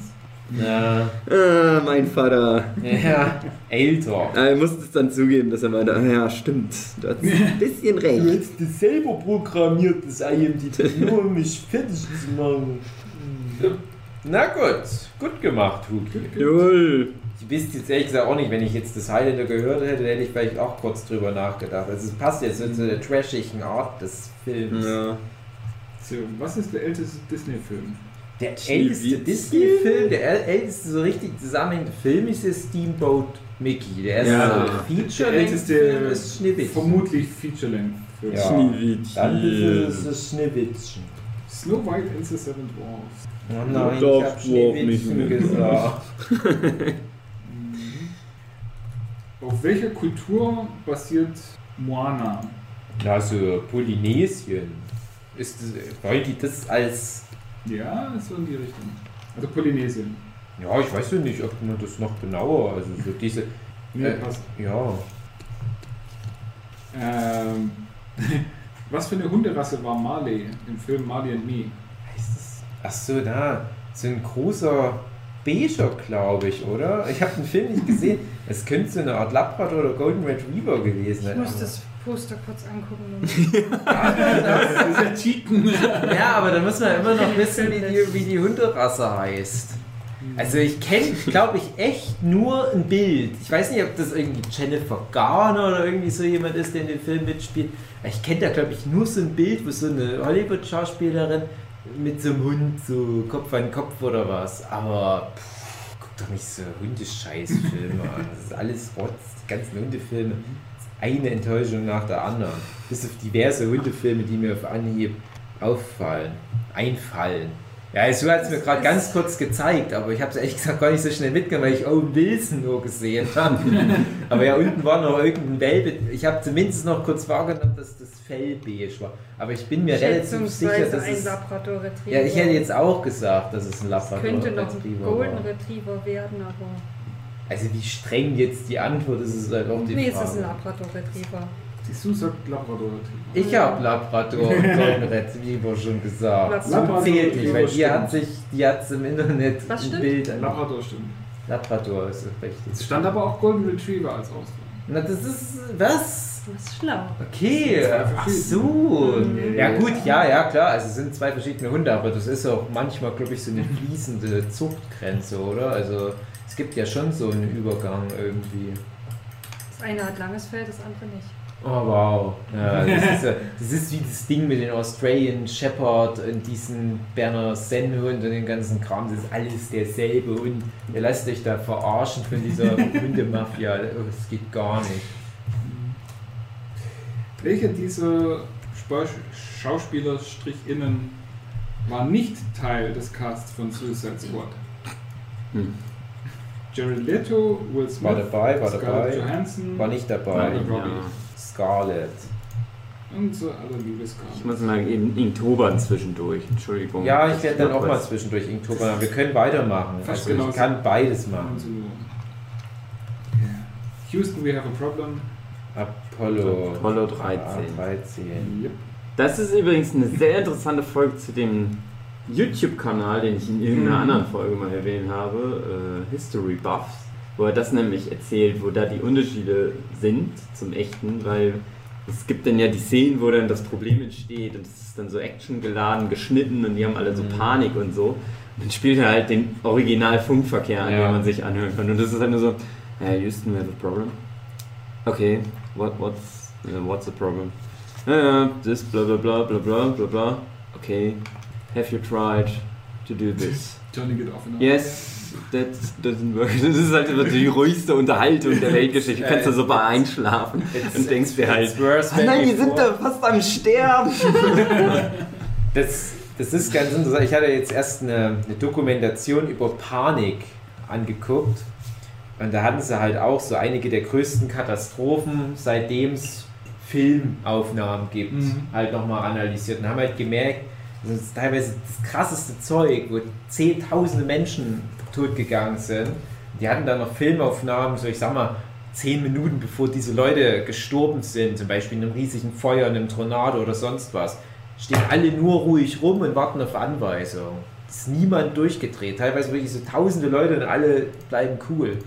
Ja, Ah, mein Vater. ja, älter. Er musste es dann zugeben, dass er meinte, ah, ja, stimmt, du hast ein bisschen recht. hast das selber programmiert, das IMDb, nur um mich fertig zu machen. Na gut, gut gemacht, Hut. Jawohl. Ich wüsste jetzt ehrlich gesagt auch nicht, wenn ich jetzt das Highlander gehört hätte, hätte ich vielleicht auch kurz drüber nachgedacht. Also es passt jetzt so zu der trashigen Art des Films. Ja. So, was ist der älteste Disney-Film? Der älteste Disney-Film, der äl- älteste so richtig zusammenhängende Film ist der Steamboat Mickey. Der erste Ja. Feature Der älteste Film ist Schneewittchen. Vermutlich Feature-Length-Film. Ja. Schneewittchen. Dann ist es das Schneewittchen. Snow White and the Seven Dwarfs. Oh nein, Doch, ich hab Schneewittchen gesagt. Auf welcher Kultur basiert Moana? Na, so Polynesien. Ist wollen die das als. Ja, so in die Richtung. Also Polynesien. Ja, ich weiß ja nicht, ob man das noch genauer. Also so diese. Nee, Äh, passt. Ja. Ähm, was für eine Hunderasse war Marley im Film Marley and Me? Heißt das? Ach so, da. So ein großer Becher, glaube ich, oder? Ich habe den Film nicht gesehen. Es könnte so eine Art Labrador oder Golden Retriever gewesen Ich sein. muss aber- das Poster kurz angucken. Das ist ja Cheaten. Ja, aber da muss man immer noch wissen, wie die, wie die Hunderasse heißt. Also ich kenne, glaube ich, echt nur ein Bild. Ich weiß nicht, ob das irgendwie Jennifer Garner oder irgendwie so jemand ist, der in dem Film mitspielt. Ich kenne da, glaube ich, nur so ein Bild, wo so eine Hollywood-Schauspielerin mit so einem Hund so Kopf an Kopf oder was. Aber pff, guck doch nicht so Hundescheißfilme an. Das ist alles Rotz, die ganzen Hundefilme. Eine Enttäuschung nach der anderen. Bis auf diverse Hundefilme, die mir auf Anhieb auffallen, einfallen. Ja, so hat es mir gerade ganz kurz gezeigt, aber ich habe es ehrlich gesagt gar nicht so schnell mitgenommen, weil ich Owen Wilson nur gesehen habe. aber ja, unten war noch irgendein Welpe. Ich habe zumindest noch kurz wahrgenommen, dass das Fell beige war. Aber ich bin mir relativ sicher, dass ein es... Labrador Retriever. Ja, ich hätte jetzt auch gesagt, dass es ein Labrador könnte noch ein Retriever Golden war. Retriever werden, aber Also wie streng jetzt die Antwort ist, ist halt auch die Nee, es ist ein Frage. Labrador Retriever. Die Sue sagt Labrador. Ich habe Labrador und Golden Retriever schon gesagt. Labrador So zählt nicht, weil die stimmt. hat sich, die hat im Internet Was ein stimmt? Bild an. Labrador stimmt. Labrador ist Es richtig. stand aber auch Golden Retriever als Auswahl. Na, das ist. Was? Das ist schlau. Okay, ach so. Mhm. Ja gut, ja, ja klar, also es sind zwei verschiedene Hunde, aber das ist auch manchmal, glaube ich, so eine fließende Zuchtgrenze, oder? Also es gibt ja schon so einen Übergang irgendwie. Das eine hat langes Fell, das andere nicht. Oh wow. Ja, das, ist, das ist wie das Ding mit den Australian Shepherd und diesen Berner Sennhund und den ganzen Kram. Das ist alles derselbe Hund. Ihr lasst euch da verarschen von dieser Hundemafia. Oh, Das geht gar nicht. Welcher dieser Spa- Schauspieler Strich innen war nicht Teil des Casts von Suicide Squad? Hm. Jared Leto, Will Smith, War dabei, war Scarlett dabei. Johansson War nicht dabei. Margot Robbie Ja. Scarlett. und so aller Ich Liebeskarten. muss mal eben Inktober zwischendurch. Entschuldigung. Ja, ich werde dann auch mal zwischendurch Inktober. Wir können weitermachen. Fast Also ich genauso. kann beides machen. So. Houston, we have a problem. Apollo. Apollo 13. Ah, 13. Yep. Das ist übrigens eine sehr interessante Folge zu dem YouTube-Kanal, den ich in irgendeiner Mhm. anderen Folge mal erwähnt habe, äh, History Buffs, wo er das nämlich erzählt, wo da die Unterschiede sind zum echten, weil es gibt dann ja die Szenen, wo dann das Problem entsteht und es ist dann so actiongeladen, geschnitten und die haben alle so Mhm. Panik und so. Und dann spielt er halt den Original-Funkverkehr an, Ja. den man sich anhören kann. Und das ist halt nur so, hey, Houston, we have a problem. Okay, what, what's, uh, what's the problem? Ja, this blah blah blah blah blah blah blah. Okay, have you tried to do this? Johnny geht auf und Yes, that doesn't work. Das ist halt immer die ruhigste Unterhaltung der Weltgeschichte. Du kannst da bei einschlafen und denkst dir halt, "Ah nein, die before." sind da fast am Sterben. Das, das ist ganz interessant. Ich hatte jetzt erst eine, eine Dokumentation über Panik angeguckt. Und da hatten sie halt auch so einige der größten Katastrophen, seitdem es Filmaufnahmen gibt, Mhm. halt nochmal analysiert. Und haben halt gemerkt, das ist teilweise das krasseste Zeug, wo zehntausende Menschen totgegangen sind. Die hatten dann noch Filmaufnahmen, so ich sag mal, zehn Minuten bevor diese Leute gestorben sind, zum Beispiel in einem riesigen Feuer, in einem Tornado oder sonst was, stehen alle nur ruhig rum und warten auf Anweisung. Es ist niemand durchgedreht. Teilweise wirklich so tausende Leute und alle bleiben cool.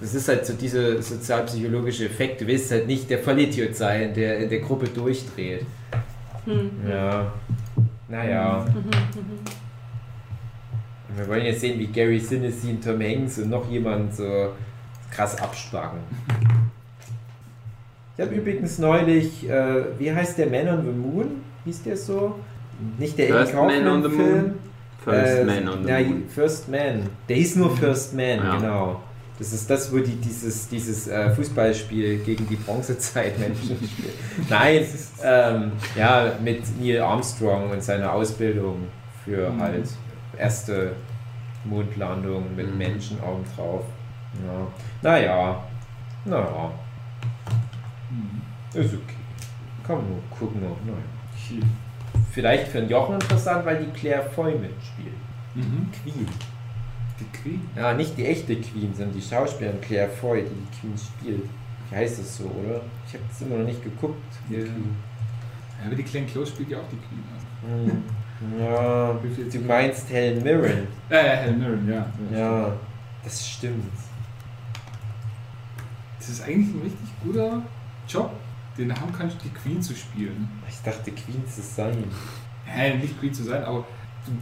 Das ist halt so dieser sozialpsychologische Effekt. Du willst halt nicht der Vollidiot sein, der in der Gruppe durchdreht. Hm. Ja. Naja. Und wir wollen jetzt sehen, wie Gary Sinise und Tom Hanks und noch jemand so krass abspacken. Ich habe übrigens neulich, äh, wie heißt der Man on the Moon? Hieß der so? Nicht der First Eddie Man on the Kaufman-Film. Moon. First Äh, Man on the ja, Moon. First Man. Der hieß nur First Man, Ja. genau. Das ist das, wo die dieses, dieses äh, Fußballspiel gegen die Bronzezeit-Menschen spielen. Nein, ähm, ja, mit Neil Armstrong und seiner Ausbildung für Mhm. halt erste Mondlandung mit Mhm. Menschen obendrauf. Ja. Naja, naja, Mhm. ist okay. Kann man nur gucken. Naja. Vielleicht für den Jochen interessant, weil die Claire Foy mitspielt. Mhm. Queen. Die Queen. Ja, nicht die echte Queen, sondern die Schauspielerin Claire Foy, die die Queen spielt. Wie heißt das so, oder? Ich habe das immer noch nicht geguckt. die Ja. Queen. Ja, aber die Glenn Close spielt ja auch die Queen. Also. Hm. Ja, du meinst Helen Mirren. Äh, Helen Mirren, ja. Ja, das stimmt. Das ist eigentlich ein richtig guter Job, den haben kannst, die Queen zu spielen. Ich dachte, Queen zu sein. Hä, nicht Queen zu sein, aber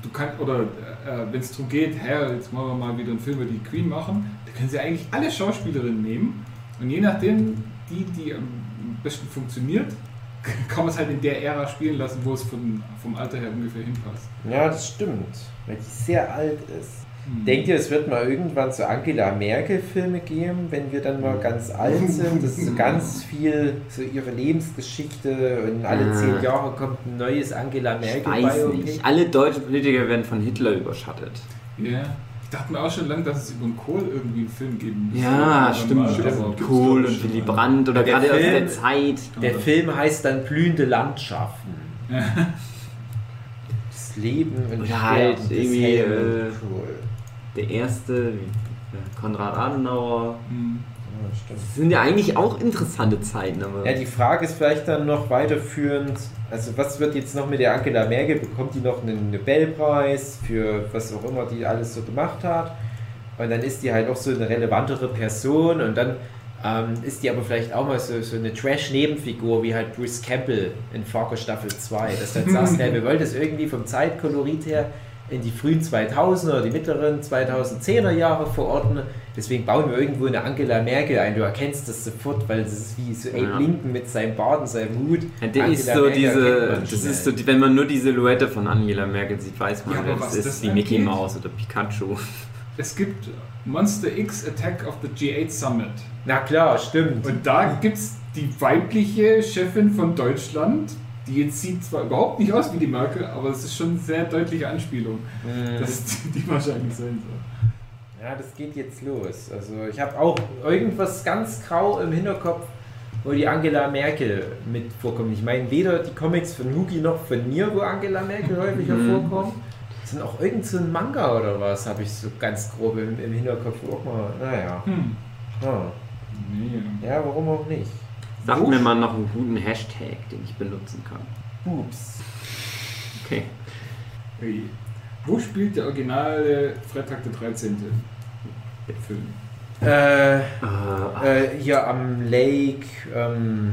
du, kannst, oder äh, wenn es darum geht, hä, jetzt wollen wir mal wieder einen Film über die Queen machen, da können sie eigentlich alle Schauspielerinnen nehmen und je nachdem, die, die am besten funktioniert, kann man es halt in der Ära spielen lassen, wo es von, vom Alter her ungefähr hinpasst. Ja, das stimmt. Weil die sehr alt ist. Hm. Denkt ihr, es wird mal irgendwann so Angela Merkel-Filme geben, wenn wir dann mal ganz alt sind? Das ist so ganz viel so ihre Lebensgeschichte und alle Ah. zehn Jahre kommt ein neues Angela Ich Merkel weiß nicht. Alle deutschen Politiker werden von Hitler überschattet. Ja. Ich dachte mir auch schon lange, dass es über den Kohl irgendwie einen Film geben muss. Ja, stimmt. gibt's Kohl und schon Willy. Brandt oder Der gerade aus Film- der Zeit. Der Film heißt dann Blühende Landschaften. Das Leben und Oder halt irgendwie, Kohl. Der erste, Konrad Adenauer. Hm. Ja, stimmt. Das sind ja eigentlich auch interessante Zeiten, aber. Ja, die Frage ist vielleicht dann noch weiterführend, also was wird jetzt noch mit der Angela Merkel? Bekommt die noch einen Nobelpreis für was auch immer die alles so gemacht hat? Und dann ist die halt auch so eine relevantere Person und dann ähm, ist die aber vielleicht auch mal so, so eine Trash-Nebenfigur wie halt Bruce Campbell in Fargo Staffel 2, dass du dann sagst, hey, wir wollen das irgendwie vom Zeitkolorit her in die frühen 2000er oder die mittleren 2010er Jahre verorten. Deswegen bauen wir irgendwo eine Angela Merkel ein. Du erkennst das sofort, weil das ist wie so Abe Ja. Lincoln mit seinem Bart und seinem Hut. Ja, der Angela ist so Merkel diese, das ist so, wenn man nur die Silhouette von Angela Merkel sieht, weiß man, Ja, das was ist das die Mickey Mouse oder Pikachu. Es gibt Monster X Attack of the G8 Summit. Na klar, stimmt. Und da gibt es die weibliche Chefin von Deutschland. Die jetzt sieht zwar überhaupt nicht aus wie die Merkel, aber es ist schon eine sehr deutliche Anspielung, Mhm. dass die wahrscheinlich sein soll. Ja, das geht jetzt los. Also ich habe auch irgendwas ganz grau im Hinterkopf, wo die Angela Merkel mit vorkommt. Ich meine weder die Comics von Hugi noch von mir, wo Angela Merkel häufig Mhm. hervorkommt. Sind auch irgend so ein Manga oder was, habe ich so ganz grob im, im Hinterkopf. Auch mal, naja. Hm. Ah. Nee. Ja, warum auch nicht? Sag mir mal noch einen guten Hashtag, den ich benutzen kann. Ups. Okay. Hey. Wo spielt der originale Freitag der 13. Film? Äh, Äh, äh, hier am Lake, ähm,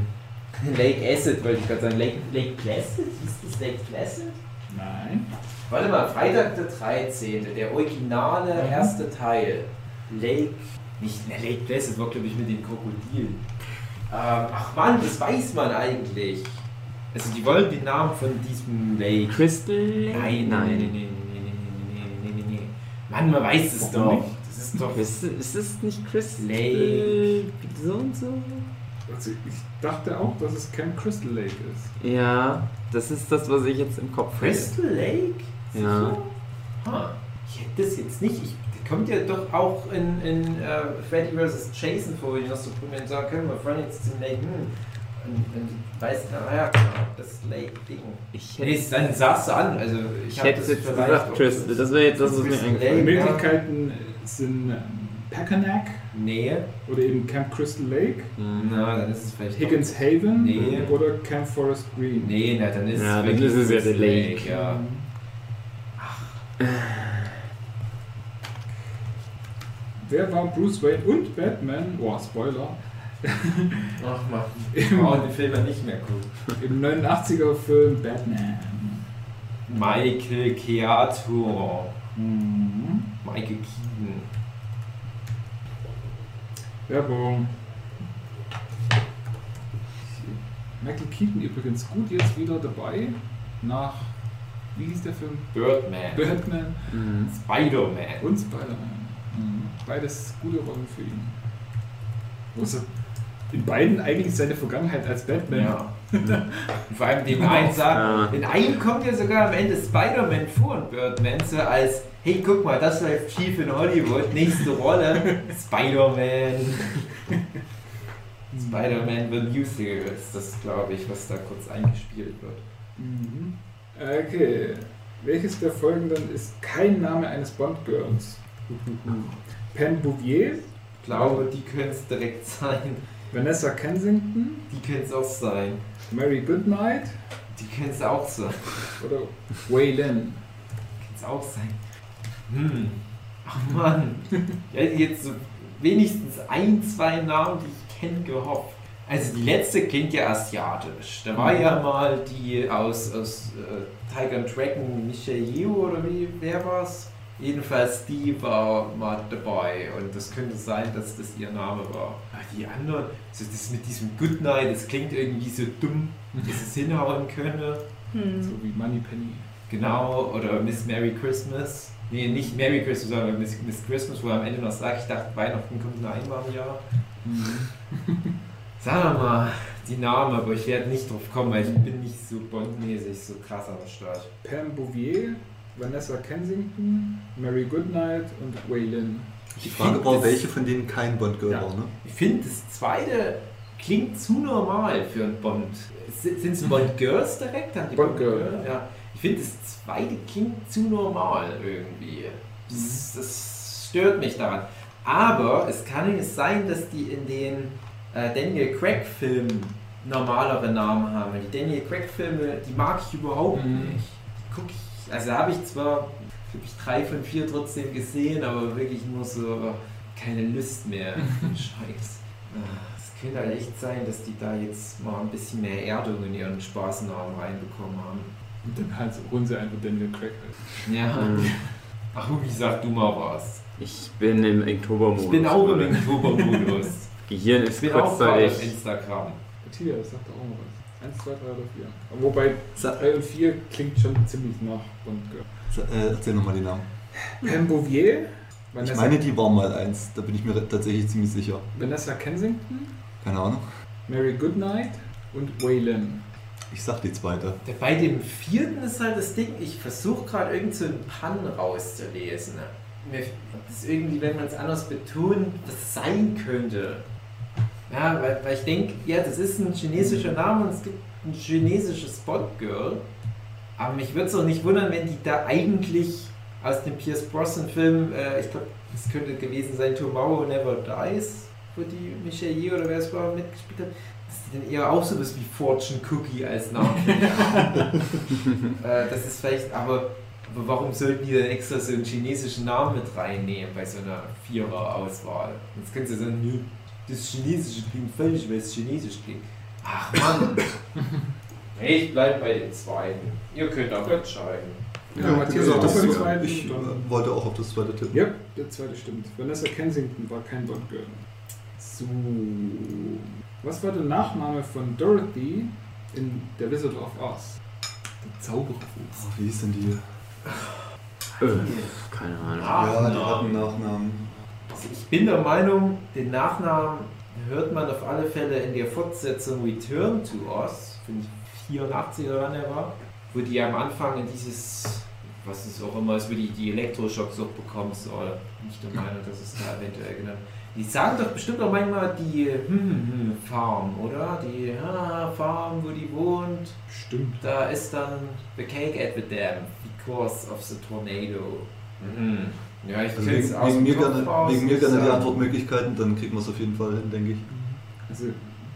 Lake Acid wollte ich gerade sagen. Lake, Lake Placid? Hieß das Lake Placid? Nein. Warte mal, Freitag der 13., der originale Mhm. erste Teil. Lake, nicht ne, Lake Placid war glaube ich mit den Krokodilen. Ähm, ach man, das weiß man eigentlich. Also die wollen den Namen von diesem Lake. Crystal Lake? Nein, nein, nein, nein, nein, nein, nein, nein, Mann, man weiß es doch. Nicht? Das ist doch. Ist, ist es nicht Crystal Lake? So und so? Also ich dachte auch, dass es kein Crystal Lake ist. Ja, das ist das, was ich jetzt im Kopf habe. Crystal Lake? Sicher? Ja. Huh. Ich hätte das jetzt nicht. Ich kommt ja doch auch in, in äh, Freddy vs. Jason vor, wo ich noch so prominent sagen können, wir fahren jetzt zum Lake. Und, weißt du, naja, das Lake-Ding. Ich Nee, dann sagst du an. Also, ich, ich hab hätte das jetzt vielleicht gesagt Crystal. Das wäre jetzt das, was mir eingefallen Die Lake. Ja. Möglichkeiten sind ähm, Packanack Nee, oder eben Camp Crystal Lake, Mhm. na, dann ist es vielleicht. Higgins Haven Nee. oder Camp Forest Green. Nee, na, dann ist Ja, dann wirklich ist es ja der Lake. Ja. Wer war Bruce Wayne und Batman? Oh, Spoiler. Ach man, ich brauche die Filme nicht mehr gucken. Im 89er Film Batman. Michael Keator. Mhm. Michael Keaton. Werbung. Michael Keaton übrigens gut jetzt wieder dabei. Nach, wie hieß der Film? Birdman. Batman Mhm. Spider-Man. und Spider-Man. Mhm. Beides gute Rollen für ihn. Also in beiden eigentlich seine Vergangenheit als Batman. Ja. Vor allem dem einen sagt, Ja. in einem kommt ja sogar am Ende Spider-Man vor und Birdman so als, hey guck mal, das läuft schief in Hollywood, nächste Rolle, Spider-Man. Spider-Man the Musical ist das, glaube ich, was da kurz eingespielt wird. Mhm. Okay. Welches der folgenden ist kein Name eines Bond-Girls? Pam Bouvier, Ich glaube, die können es direkt sein. Vanessa Kensington, Die können es auch sein. Mary Goodnight Die können es auch sein. oder Wei Lin? Kann es auch sein. Hm. Ach Mann. Ich hätte jetzt so wenigstens ein, zwei Namen, die ich kenne, gehofft. Also die letzte klingt ja asiatisch. Da war ja mal die aus, aus äh, Tiger and Dragon Michelle Yeoh oder wie, wer war's? Jedenfalls die war mal dabei und das könnte sein, dass das ihr Name war. Aber die anderen, so das mit diesem Goodnight, das klingt irgendwie so dumm, dass es hinhauen könnte. Hm. So wie Moneypenny. Genau, oder Miss Merry Christmas. Nee, nicht Merry Christmas, sondern Miss, Miss Christmas, wo er am Ende noch sagt, ich dachte, Weihnachten kommt nur einmal im Jahr. Sagen wir mal die Namen, aber ich werde nicht drauf kommen, weil ich bin nicht so bondmäßig so krass am Start. Pam Bouvier, Vanessa Kensington, Mary Goodnight und Wei Lin. Die Frage war, welche von denen kein Bond-Girl Ja. war, ne? Ich finde, das zweite klingt zu normal für ein Bond. Sind es Bond-Girls direkt? Bond-Girl, Bond-Girl? Ja. Ich finde, das zweite klingt zu normal irgendwie. Das, das stört mich daran. Aber es kann nicht sein, dass die in den äh, Daniel Craig-Filmen normalere Namen haben. Die Daniel Craig-Filme, die mag ich überhaupt Mhm. nicht. Die guck ich, also habe ich zwar glaub ich, drei von vier trotzdem gesehen, aber wirklich nur so keine Lust mehr. Scheiß. Ah, Es könnte halt echt sein, dass die da jetzt mal ein bisschen mehr Erdung in ihren Spaßnamen reinbekommen haben. Und dann halt holen sie einfach Daniel Craig. halt. Ja. Mhm. Ach, Hugi, sag du mal was. Ich bin im Oktobermodus. Ich bin auch im gerade. Oktobermodus. Gehirn Ich ist bin auch gerade auf kurzzeitig. Instagram. Matthias sagt auch mal was. Eins, zwei, drei oder vier. Aber Wobei Sa 3 und 4 klingt schon ziemlich nach Bond Girl. sa äh, erzähl nochmal die Namen. Pam Bouvier, Ich Vanessa, meine, die war mal eins. Da bin ich mir tatsächlich ziemlich sicher. Vanessa Kensington, Keine Ahnung. Mary Goodnight und Waylon. Ich sag die zweite. Der- Bei dem vierten ist halt das Ding, ich versuche gerade irgend so einen Pan rauszulesen. Mir das ist irgendwie, wenn man es anders betont, was sein könnte. Ja, weil, weil ich denke, ja, das ist ein chinesischer Name und es gibt ein chinesisches Bond-Girl. Aber mich würde es auch nicht wundern, wenn die da eigentlich aus dem Pierce Brosnan-Film, äh, ich glaube, es könnte gewesen sein Tomorrow Never Dies, wo die Michelle Yeoh oder wer es war mitgespielt hat, dass die dann eher auch sowas wie Fortune Cookie als Namen äh, Das ist vielleicht, aber, aber warum sollten die dann extra so einen chinesischen Namen mit reinnehmen bei so einer Vierer-Auswahl? Jetzt können sie sagen, nö, das Chinesische klingt falsch, weil es Chinesisch klingt. Ach Mann! Ich bleib bei den zweiten. Ihr könnt auch entscheiden. Ja, Matthias Ja, auch das- beim zweiten. Ich dann- äh, wollte auch auf das zweite tippen. Ja, der zweite stimmt. Vanessa Kensington war kein Bond Girl. So. Was war der Nachname von Dorothy in Der Wizard of Oz? Der Zaubererfuchs. Ach, wie hieß denn die? Äh, keine Ahnung. Ja, die hatten Nachnamen. Also ich bin der Meinung, den Nachnamen hört man auf alle Fälle in der Fortsetzung Return to Oz, finde ich 84 oder wann er war, wo die am Anfang in dieses, was es auch immer ist, wo die die Elektroschocks auch bekommen soll. Bin ich der Meinung, dass es da eventuell genannt Die sagen doch bestimmt auch manchmal die hm, hm, Farm, oder? Die ah, Farm, wo die wohnt. Stimmt. Da ist dann the cake at the dam because of the tornado. Mhm. Ja, ich Also wegen, es aus wegen dem mir gerne, raus wegen mir gerne die. Antwortmöglichkeiten, dann kriegen wir es auf jeden Fall hin, denke ich. Also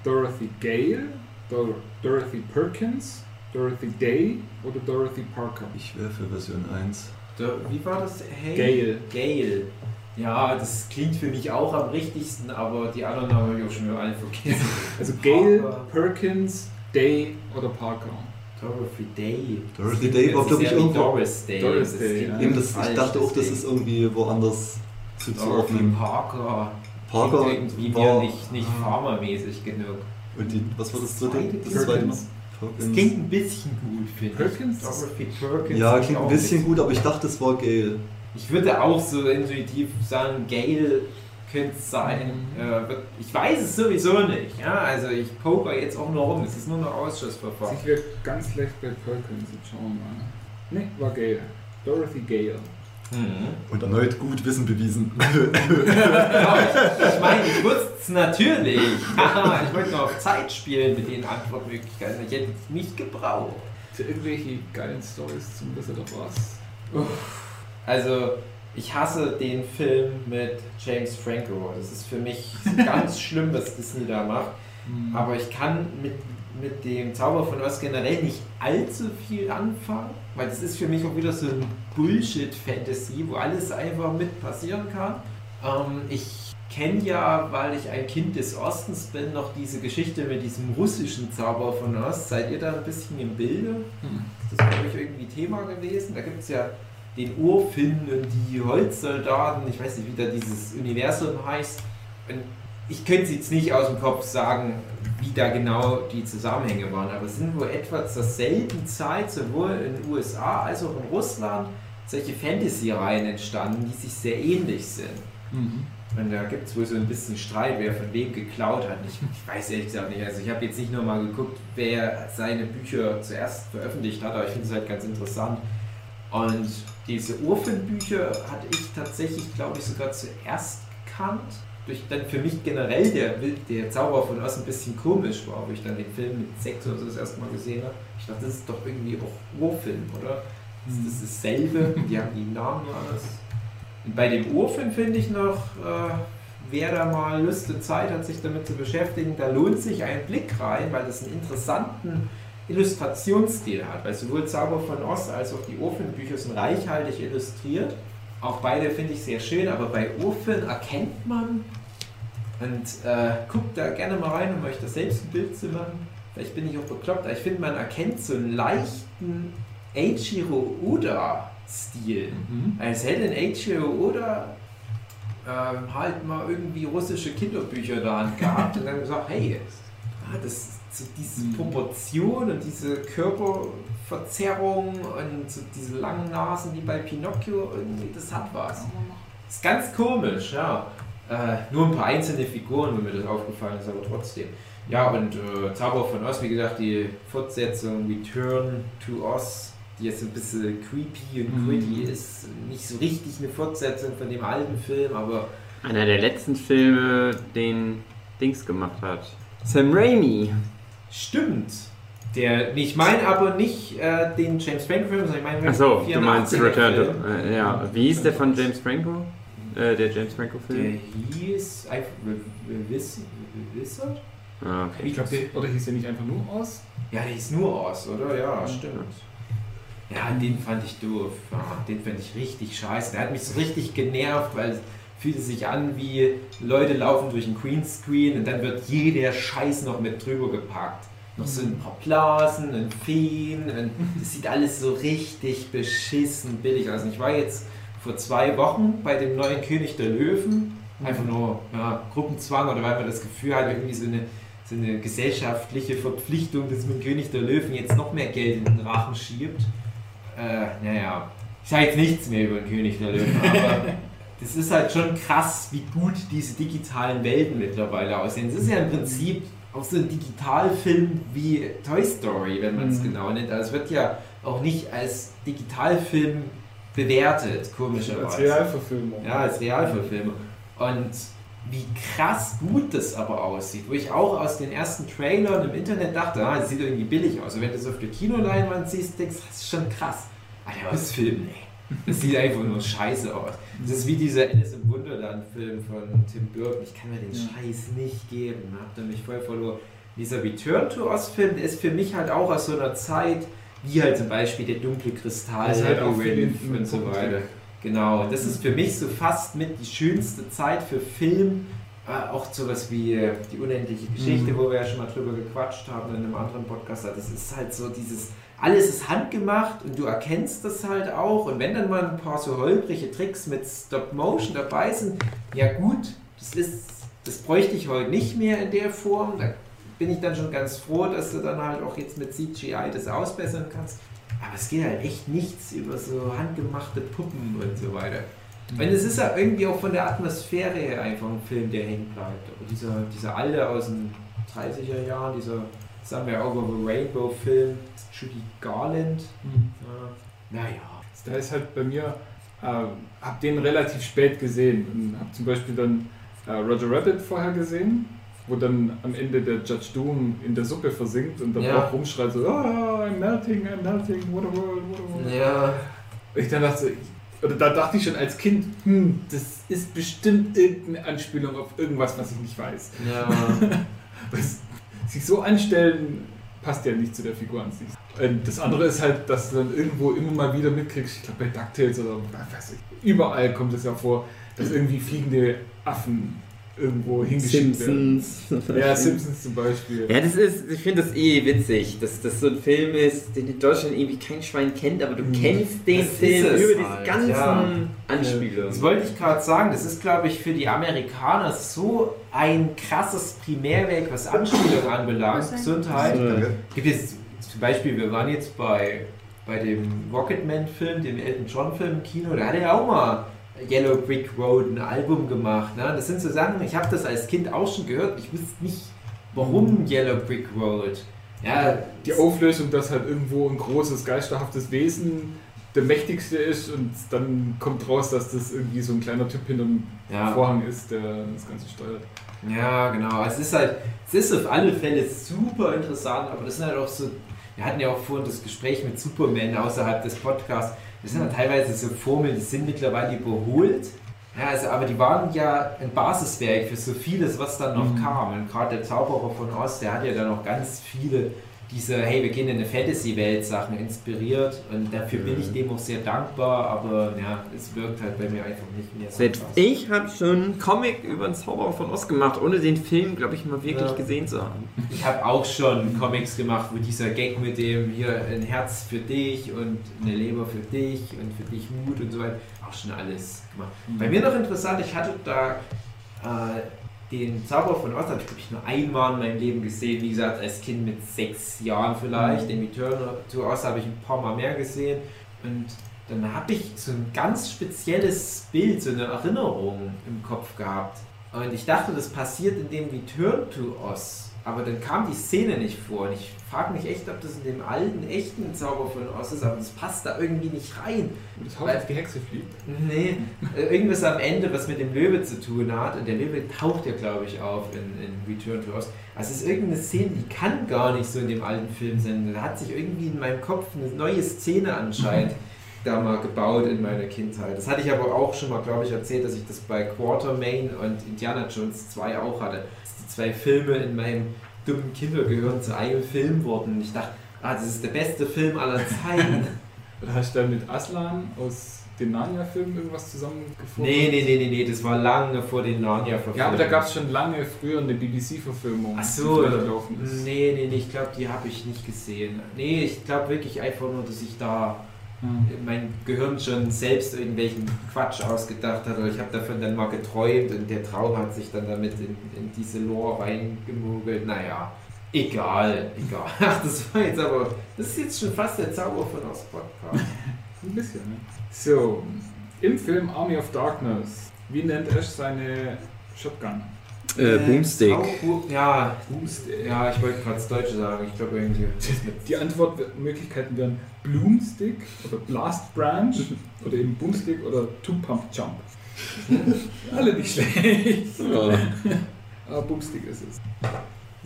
Dorothy Gale, Dor Dorothy Perkins, Dorothy Day oder Dorothy Parker? Ich wäre für Version 1. Der, wie war das? Hey? Gale. Gale. Ja, das klingt für mich auch am richtigsten, aber die anderen habe ich auch schon wieder alle vergessen. Also Gale, Parker. Perkins, Day oder Parker? Dorothy Day. Dorothy Day war, Das glaube ich, irgendwo. Doris Day. Doris Das Day, klingt ja. Eben das, ich dachte auch, das ist irgendwie woanders Dorothy zuzuordnen. Parker. Parker irgendwie war- nicht, nicht pharmamäßig genug. Und die, was war das dritte? Zweite Das zweite Mal? Das Perkins. klingt ein bisschen gut, finde ich. Perkins? Dorothy Perkins. Ja, klingt ein bisschen gut, aber ich dachte, es war Gale. Ich würde auch so intuitiv sagen, Gale könnte es sein. Äh, wird- ich weiß es sowieso nicht. Ja? Also ich poker jetzt auch nur rum. Es ist nur ein Ausschussverfahren. Ich wäre ganz schlecht bei Perkins, jetzt schauen wir mal. Ne, war Gale. Dorothy Gale. Mhm. Und erneut gut Wissen bewiesen. Ja, ich, ich meine, ich wusste es natürlich. Ich wollte nur auf Zeit spielen mit den Antwortmöglichkeiten. Ich hätte es nicht gebraucht. Für irgendwelche geilen Stories zum Wizard of Oz. Also, ich hasse den Film mit James Franco. Das ist für mich ganz schlimm, was Disney da macht. Aber ich kann mit, mit dem Zauber von Oz generell nicht allzu viel anfangen, weil das ist für mich auch wieder so ein Bullshit-Fantasy, wo alles einfach mit passieren kann. Ähm, ich kenne ja, weil ich ein Kind des Ostens bin, noch diese Geschichte mit diesem russischen Zauber von Oz. Seid ihr da ein bisschen im Bilde? Hm. Das ist für euch irgendwie Thema gewesen. Da gibt es ja den Urfinn und die Holzsoldaten. Ich weiß nicht, wie da dieses Universum heißt. Und ich könnte es jetzt nicht aus dem Kopf sagen, wie da genau die Zusammenhänge waren, aber es sind wohl etwa zur selben Zeit, sowohl in den USA als auch in Russland, solche Fantasy-Reihen entstanden, die sich sehr ähnlich sind. Mhm. Und da gibt es wohl so ein bisschen Streit, wer von wem geklaut hat. Ich, ich weiß ehrlich gesagt nicht. Also ich habe jetzt nicht nochmal geguckt, wer seine Bücher zuerst veröffentlicht hat, aber ich finde es halt ganz interessant. Und diese Urfin-Bücher hatte ich tatsächlich, glaube ich, sogar zuerst gekannt. Durch dann für mich generell der, der Zauber von Oz ein bisschen komisch war, wo ich dann den Film mit sechs oder so das erste Mal gesehen habe. Ich dachte, das ist doch irgendwie auch Urfilm, oder? Das ist dasselbe, die haben die Namen alles. Und bei dem Urfilm finde ich noch, äh, wer da mal Lust und Zeit hat, sich damit zu beschäftigen, da lohnt sich ein Blick rein, weil das einen interessanten Illustrationsstil hat. Weil sowohl Zauber von Oz als auch die Urfilmbücher sind reichhaltig illustriert. Auch beide finde ich sehr schön, aber bei Urfilm erkennt man und äh, guckt da gerne mal rein, um euch das selbst ein Bild zu machen. Vielleicht bin ich auch bekloppt, aber ich finde, man erkennt so einen leichten Eiichiro Oda-Stil. Mhm. Als hätte ein Eiichiro Oda ähm, halt mal irgendwie russische Kinderbücher in der Hand gehabt und dann gesagt, hey, das so diese Mhm. Proportion und diese Körperverzerrung und so diese langen Nasen wie bei Pinocchio, irgendwie, das hat was. Ist ganz komisch, ja. Äh, nur ein paar einzelne Figuren, wenn mir das aufgefallen ist, aber trotzdem. Ja, und äh, Zauber von Oz, wie gesagt, die Fortsetzung Return to Oz, die jetzt ein bisschen creepy und Mhm. gritty ist. Nicht so richtig eine Fortsetzung von dem alten Film, aber Einer der letzten Filme, den Dings gemacht hat. Sam Raimi. stimmt. Der, ich meine aber nicht äh, den James Franco-Film, sondern ich meine Achso, den du meinst 84er Return to. Äh, ja, wie hieß der von James Franco? Äh, der James Der Franco-Film? hieß einfach Wiss- Wizard? Ah, okay. Ich glaube, oder hieß der nicht einfach nur aus? Ja, der hieß nur Oz, oder? Ja, stimmt. Ja, den fand ich doof. Ja, den fand ich richtig scheiße. Der hat mich so richtig genervt, weil es fühlte sich an wie Leute laufen durch ein Greenscreen und dann wird jeder Scheiß noch mit drüber gepackt. Noch so ein paar Blasen und Feen und das sieht alles so richtig beschissen billig aus. Ich war jetzt vor zwei Wochen bei dem neuen König der Löwen. Einfach nur ja, Gruppenzwang oder weil man das Gefühl hat, irgendwie so eine, so eine gesellschaftliche Verpflichtung, dass man König der Löwen jetzt noch mehr Geld in den Rachen schiebt. Äh, naja, ich sage jetzt nichts mehr über den König der Löwen, aber das ist halt schon krass, wie gut diese digitalen Welten mittlerweile aussehen. Es ist ja im Prinzip auch so ein Digitalfilm wie Toy Story, wenn man es Mhm. genau nennt. Also es wird ja auch nicht als Digitalfilm bewertet, komischerweise. Als Realverfilmung. Ja, als Realverfilmung. Und wie krass gut das aber aussieht, wo ich auch aus den ersten Trailern im Internet dachte, ah, das sieht irgendwie billig aus. Und wenn du es auf der Kinoleinwand siehst, denkst du, das ist schon krass. Alter, was Film, nee. Das sieht einfach nur scheiße aus. Das ist wie dieser Alice im Wunderland-Film von Tim Burton. Ich kann mir den. Scheiß nicht geben. Habt ihr mich voll verloren. Dieser Return to Oz-Film, der ist für mich halt auch aus so einer Zeit, wie halt zum Beispiel der dunkle Kristall, Das ist halt und so weiter. Genau, das ist für mich so fast mit die schönste Zeit für Film. Äh, auch sowas wie äh, die unendliche Geschichte, Mhm. wo wir ja schon mal drüber gequatscht haben in einem anderen Podcast. Das ist halt so dieses, alles ist handgemacht und du erkennst das halt auch. Und wenn dann mal ein paar so holprige Tricks mit Stop Motion dabei sind, ja gut, das ist, das bräuchte ich heute nicht mehr in der Form. Da bin ich dann schon ganz froh, dass du dann halt auch jetzt mit CGI das ausbessern kannst. Aber es geht halt echt nichts über so handgemachte Puppen und so weiter. Und es ist ja irgendwie auch von der Atmosphäre her einfach ein Film, der hängen bleibt. Dieser, dieser alte aus den 30er Jahren, dieser Somewhere Over the Rainbow Film, Judy Garland, Mhm. äh, naja. Da ist halt bei mir, äh, hab den relativ spät gesehen und hab zum Beispiel dann äh, Roger Rabbit vorher gesehen, wo dann am Ende der Judge Doom in der Suppe versinkt und dann Ja. auch rumschreit so, ah, I'm melting, I'm melting, what a world, what a world. Ja, Und ich dann dachte, ich- oder da dachte ich schon als Kind, hm, das ist bestimmt irgendeine Anspielung auf irgendwas, was ich nicht weiß. ja. sich so anstellen passt ja nicht zu der Figur an sich. Und das andere ist halt, dass du dann irgendwo immer mal wieder mitkriegst, ich glaube bei DuckTales oder weiß ich, überall kommt es ja vor, dass irgendwie fliegende Affen irgendwo hingeschickt werden. Simpsons. Ja, Simpsons zum Beispiel. Ja, das ist, ich finde das eh witzig, dass das so ein Film ist, den in Deutschland irgendwie kein Schwein kennt, aber du Mhm. kennst den Das Film über diese halt, ganzen ja. Anspielungen. Das wollte ich gerade sagen, das ist, glaube ich, für die Amerikaner so ein krasses Primärwerk, was Anspielung anbelangt. Gesundheit. Danke. Gibt es zum Beispiel, wir waren jetzt bei, bei dem Rocketman-Film, dem Elton John-Film im Kino, da hat er ja auch mal Yellow Brick Road ein Album gemacht. Ne? Das sind so Sachen, ich habe das als Kind auch schon gehört, ich wusste nicht, warum Yellow Brick Road. Ja, Die Auflösung, dass halt irgendwo ein großes, geisterhaftes Wesen der mächtigste ist und dann kommt raus, dass das irgendwie so ein kleiner Typ hinter dem ja. Vorhang ist, der das Ganze steuert. Ja, genau. Es ist halt, es ist auf alle Fälle super interessant, aber das sind halt auch so wir hatten ja auch vorhin das Gespräch mit Superman außerhalb des Podcasts. Das sind ja teilweise so Formeln, die sind mittlerweile überholt. Ja, also, aber die waren ja ein Basiswerk für so vieles, was dann noch Mhm. kam. Und gerade der Zauberer von Oz, der hat ja dann noch ganz viele diese, hey, wir gehen in eine Fantasy-Welt Sachen inspiriert. Und dafür bin ich dem auch sehr dankbar, aber ja, es wirkt halt bei mir einfach nicht mehr so Selbst krass. ich habe schon einen Comic über den Zauberer von Oz gemacht, ohne den Film, glaube ich, mal wirklich Ja. gesehen zu haben. Ich habe auch schon Comics gemacht, wo dieser Gag mit dem hier ein Herz für dich und eine Leber für dich und für dich Mut und so weiter, auch schon alles gemacht. Bei mir noch interessant, ich hatte da äh, den Zauberer von Oz, habe ich glaube ich nur einmal in meinem Leben gesehen, wie gesagt, als Kind mit sechs Jahren vielleicht. Den Return to Oz habe ich ein paar Mal mehr gesehen und dann habe ich so ein ganz spezielles Bild, so eine Erinnerung im Kopf gehabt. Und ich dachte, das passiert in dem Return to Oz. Aber dann kam die Szene nicht vor. Und ich frage mich echt, ob das in dem alten, echten Zauber von Oz ist. Aber das passt da irgendwie nicht rein. Das Haus auf die Hexe fliegt. Nee, äh, irgendwas am Ende, was mit dem Löwe zu tun hat. Und der Löwe taucht ja, glaube ich, auf in, in Return to Oz. Also es ist irgendeine Szene, die kann gar nicht so in dem alten Film sein. Da hat sich irgendwie in meinem Kopf eine neue Szene anscheinend da mal gebaut in meiner Kindheit. Das hatte ich aber auch schon mal, glaube ich, erzählt, dass ich das bei Quatermain und Indiana Jones 2 auch hatte. Dass die zwei Filme in meinem dummen Kindergehirn zu einem Film wurden. Und ich dachte, ah, das ist der beste Film aller Zeiten. Oder hast du da mit Aslan aus den Narnia-Filmen irgendwas zusammengefunden? Nee, nee, nee, nee, nee, das war lange vor den Narnia-Verfilmungen. Ja, aber da gab es schon lange früher eine BBC-Verfilmung. Ach so, die gelaufen ist. nee, nee, nee, ich glaube, die habe ich nicht gesehen. Nee, ich glaube wirklich einfach nur, dass ich da. Mein Gehirn schon selbst irgendwelchen Quatsch ausgedacht hat. Oder ich habe davon dann mal geträumt und der Traum hat sich dann damit in, in diese Lore reingemogelt. Naja, egal, egal. Ach, das war jetzt aber, das ist jetzt schon fast der Zauber von Oz Podcast. Ein bisschen, ne? So, im Film Army of Darkness, wie nennt Ash seine Shotgun? Äh, Boomstick. Zauber- Ja, Boomstick. ja, ich wollte gerade das Deutsche sagen. Ich glaube irgendwie. Die Antwortmöglichkeiten wären Bloomstick oder Blast Branch oder eben Boomstick oder Two Pump Jump. Alle nicht schlecht. Ja. Aber Boomstick ist es.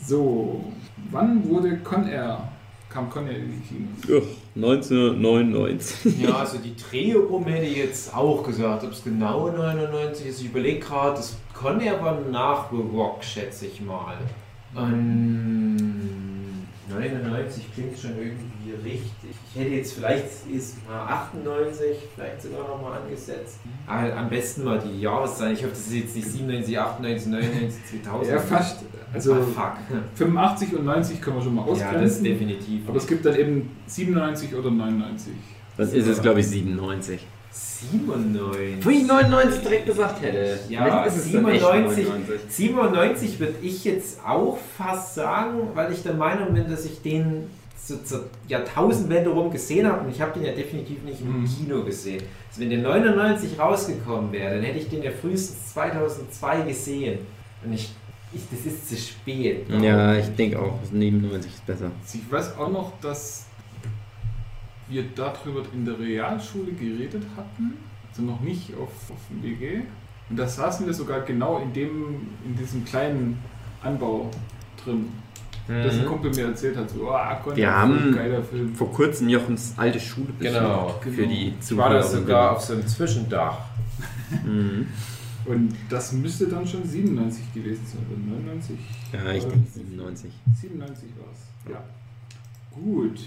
So, wann wurde Con Air? Kam Con Air in die Kinos? Uch, 1999. Ja, also die Drehung hätte ich jetzt auch gesagt, ob es genau 99 ist. Ich überlege gerade, das Conair war nach The Rock, schätze ich mal. Ähm, 99 klingt schon irgendwie richtig. Ich hätte jetzt vielleicht ist mal 98, vielleicht sogar noch mal angesetzt. Aber am besten mal die Jahreszahlen. Ich hoffe, das ist jetzt nicht 97, 98, 99, 2000. Ja, fast. Also ah, fuck. 85 und 90 können wir schon mal Ja, das ausgrenzen. definitiv. aber es gibt dann eben 97 oder 99. Dann ist es, glaube ich, 97. 97. Wo ich 99 direkt gesagt hätte. Ja, Vielleicht ist es dann echt 97. 97 würde ich jetzt auch fast sagen, weil ich der Meinung bin, dass ich den so zur Jahrtausendwende rum gesehen habe und ich habe den ja definitiv nicht im Mhm. Kino gesehen. Also wenn der 99 rausgekommen wäre, dann hätte ich den ja frühestens 2002 gesehen. Und ich, ich das ist zu spät. Ja, ich denke auch, 97 ist besser. Ich weiß auch noch, dass wir darüber in der Realschule geredet hatten, also noch nicht auf, auf dem WG. Und da saßen wir sogar genau in, dem, in diesem kleinen Anbau drin. Dass ein Kumpel mir erzählt hat, so, oh, Conny, Mhm. Wir haben geiler Film. vor kurzem Jochens alte Schule Genau, besucht. Für genau. die Ich war das Zuhörer. sogar auf so einem Zwischendach. Mhm. Und das müsste dann schon 97 gewesen sein, oder 99? Ja, ich denke 97. 97 war es. Ja. Gut.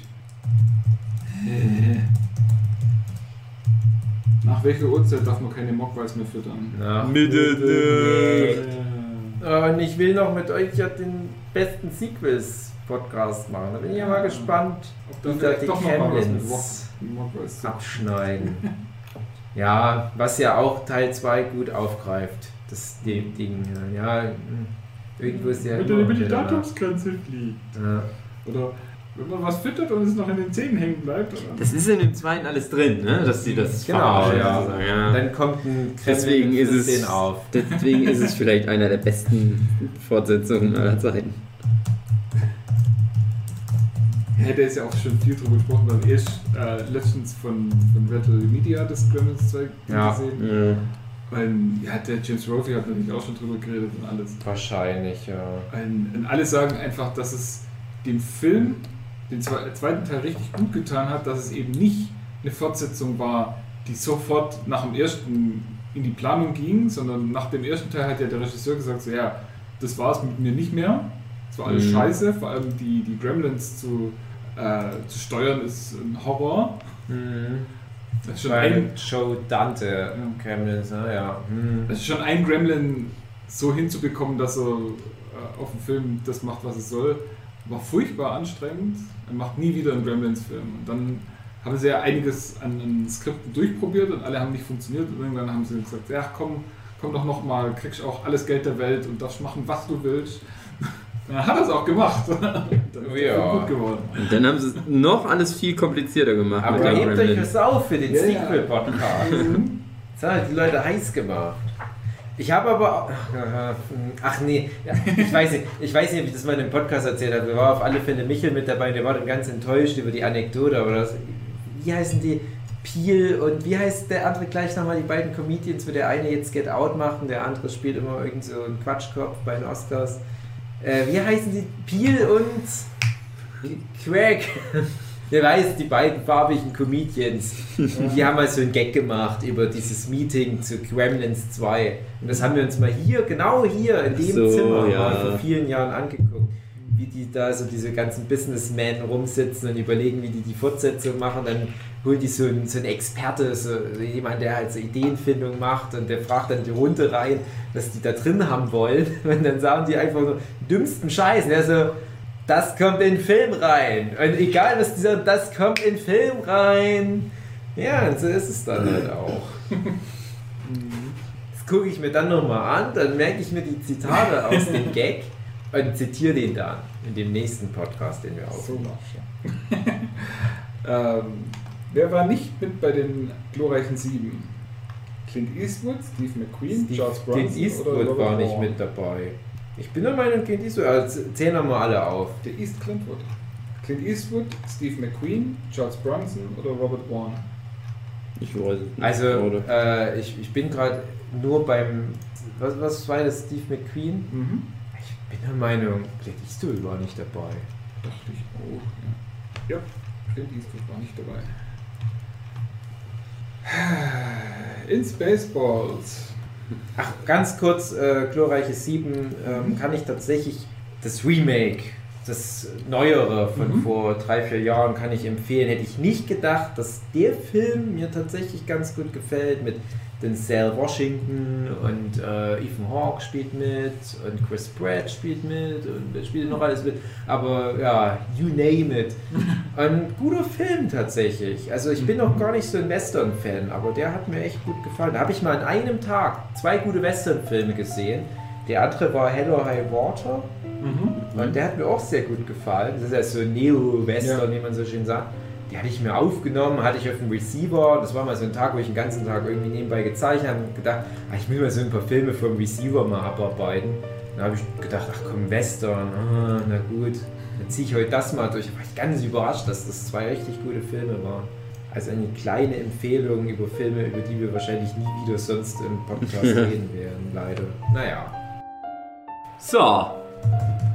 Nach welcher Uhrzeit darf man keine Mogwais mehr füttern? Nach Mitte Und ich will noch mit euch ja den besten Sequels-Podcast machen. Da bin ich ja mal gespannt, ob da wie da die Camlins abschneiden. ja, was ja auch Teil 2 gut aufgreift. Das Ding. Ding, Ja, irgendwo ist ja. Bitte immer über die Datumsgrenze fliegt. Ja. Oder wenn man was füttert und es noch in den Zähnen hängen bleibt. Oder? Das ist in dem zweiten alles drin, ne? Dass sie das Genau, verarschen, ja. ja. dann kommt ein Deswegen ist es- auf. Deswegen ist es vielleicht einer der besten Fortsetzungen aller Zeiten. Ja, der ist ja auch schon viel drüber gesprochen, weil ich äh, letztens von, von Battle Media das Gremlins 2 Ja. gesehen. Ja. Und, ja, der James Rofi hat natürlich auch schon drüber geredet und alles. Wahrscheinlich, ja. Und, und alle sagen einfach, dass es dem Film den zwe- zweiten Teil richtig gut getan hat, dass es eben nicht eine Fortsetzung war, die sofort nach dem ersten in die Planung ging, sondern nach dem ersten Teil hat ja der Regisseur gesagt, so ja, das war es mit mir nicht mehr. Es war alles Mhm. scheiße, vor allem die, die Gremlins zu, äh, zu steuern ist ein Horror. Mhm. Das ist schon ein, Joe Dante Gremlins, ne? ja. Mhm. das ist schon ein Gremlin so hinzubekommen, dass er äh, auf dem Film das macht, was es soll, war furchtbar anstrengend. Er macht nie wieder einen Gremlins-Film. Und dann haben sie ja einiges an, an Skripten durchprobiert und alle haben nicht funktioniert. Und irgendwann haben sie gesagt, ja komm, komm doch nochmal, kriegst auch alles Geld der Welt und darfst machen, was du willst. Dann hat er es auch gemacht. Dann ist Ja. Film gut geworden. Und dann haben sie es noch alles viel komplizierter gemacht Aber hebt euch was auf für den Ja, ja. Sequel-Podcast. Das hat die Leute heiß gemacht. Ich habe aber ach nee, ich weiß nicht, ich weiß nicht, ob ich das mal in einem Podcast erzählt habe. Wir waren auf alle Fälle Michel mit dabei, der war dann ganz enttäuscht über die Anekdote, aber das, wie heißen die? Peel und wie heißt der andere gleich nochmal, die beiden Comedians, wo der eine jetzt Get Out macht und der andere spielt immer irgend so einen Quatschkopf bei den Oscars. Äh, wie heißen die? Peel und Craig. Der weiß, die beiden farbigen Comedians, die haben mal so einen Gag gemacht über dieses Meeting zu Gremlins 2. Und das haben wir uns mal hier, genau hier in dem So, Zimmer ja. mal vor vielen Jahren angeguckt. Wie die da so diese ganzen Businessmen rumsitzen und überlegen, wie die die Fortsetzung machen. Dann holen die so einen, so einen Experte, so jemand, der halt so Ideenfindung macht und der fragt dann die Runde rein, was die da drin haben wollen. Und dann sagen die einfach nur dümmsten Scheiß. Und der so, das kommt in den Film rein. Und egal was dieser, das kommt in den Film rein. Ja, und so ist es dann halt auch. Das gucke ich mir dann nochmal an, dann merke ich mir die Zitate aus dem Gag und zitiere den dann in dem nächsten Podcast, den wir So aufnehmen. machst du. ähm, wer war nicht mit bei den glorreichen Sieben? Clint Eastwood, Steve McQueen, Steve- Charles Bronson Clint Eastwood oder Robert war nicht Moore? mit dabei. Ich bin der Meinung, Clint Eastwood, also zählen wir mal alle auf. Der East Clintwood. Clint Eastwood, Steve McQueen, Charles Bronson oder Robert Warner? Ich weiß es nicht. Also, äh, ich, ich bin gerade nur beim, was, was war das, Steve McQueen? Mhm. Ich bin der Meinung, Clint Eastwood war nicht dabei. Dachte ich auch. Ja. ja, Clint Eastwood war nicht dabei. In Spaceballs. Ach, ganz kurz, äh, Glorreiche 7 ähm, kann ich tatsächlich das Remake, das Neuere von Mhm. vor drei, vier Jahren kann ich empfehlen. Hätte ich nicht gedacht, dass der Film mir tatsächlich ganz gut gefällt mit Denzel Washington und äh, Ethan Hawke spielt mit und Chris Pratt spielt mit und spielt noch alles mit. Aber ja, you name it. Ein guter Film tatsächlich. Also ich bin noch gar nicht so ein Western-Fan, aber der hat mir echt gut gefallen. Da habe ich mal an einem Tag zwei gute Western-Filme gesehen. Der andere war Hell or High Water Mhm. und der hat mir auch sehr gut gefallen. Das ist ja so Neo-Western, wie man so schön sagt. Die hatte ich mir aufgenommen, hatte ich auf dem Receiver. Das war mal so ein Tag, wo ich den ganzen Tag irgendwie nebenbei gezeichnet habe und gedacht, ah, ich will mal so ein paar Filme vom Receiver mal abarbeiten. Dann habe ich gedacht, ach komm, Western, ah, na gut, dann ziehe ich heute das mal durch. Da war ich ganz überrascht, dass das zwei richtig gute Filme waren. Also eine kleine Empfehlung über Filme, über die wir wahrscheinlich nie wieder sonst im Podcast reden werden, leider. Naja. So,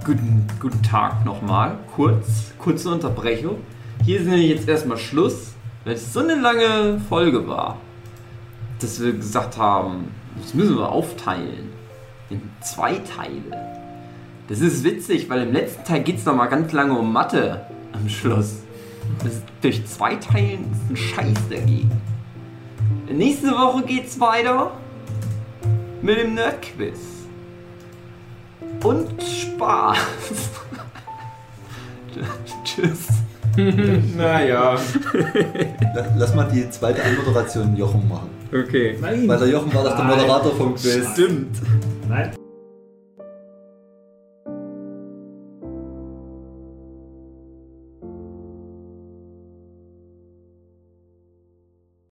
guten, guten Tag nochmal. Kurz, kurze Unterbrechung. Hier sind wir jetzt erstmal Schluss, weil es so eine lange Folge war, dass wir gesagt haben, das müssen wir aufteilen in zwei Teile. Das ist witzig, weil im letzten Teil geht es nochmal ganz lange um Mathe am Schluss. Das durch zwei Teilen ist ein Scheiß dagegen. Nächste Woche geht's weiter mit dem Nerdquiz und Spaß. Tschüss. Naja. La- Lass mal die zweite Anmoderation Jochen machen. Okay. Nein! Weil der Jochen war doch der. Moderator vom Quiz. Stimmt. Nein!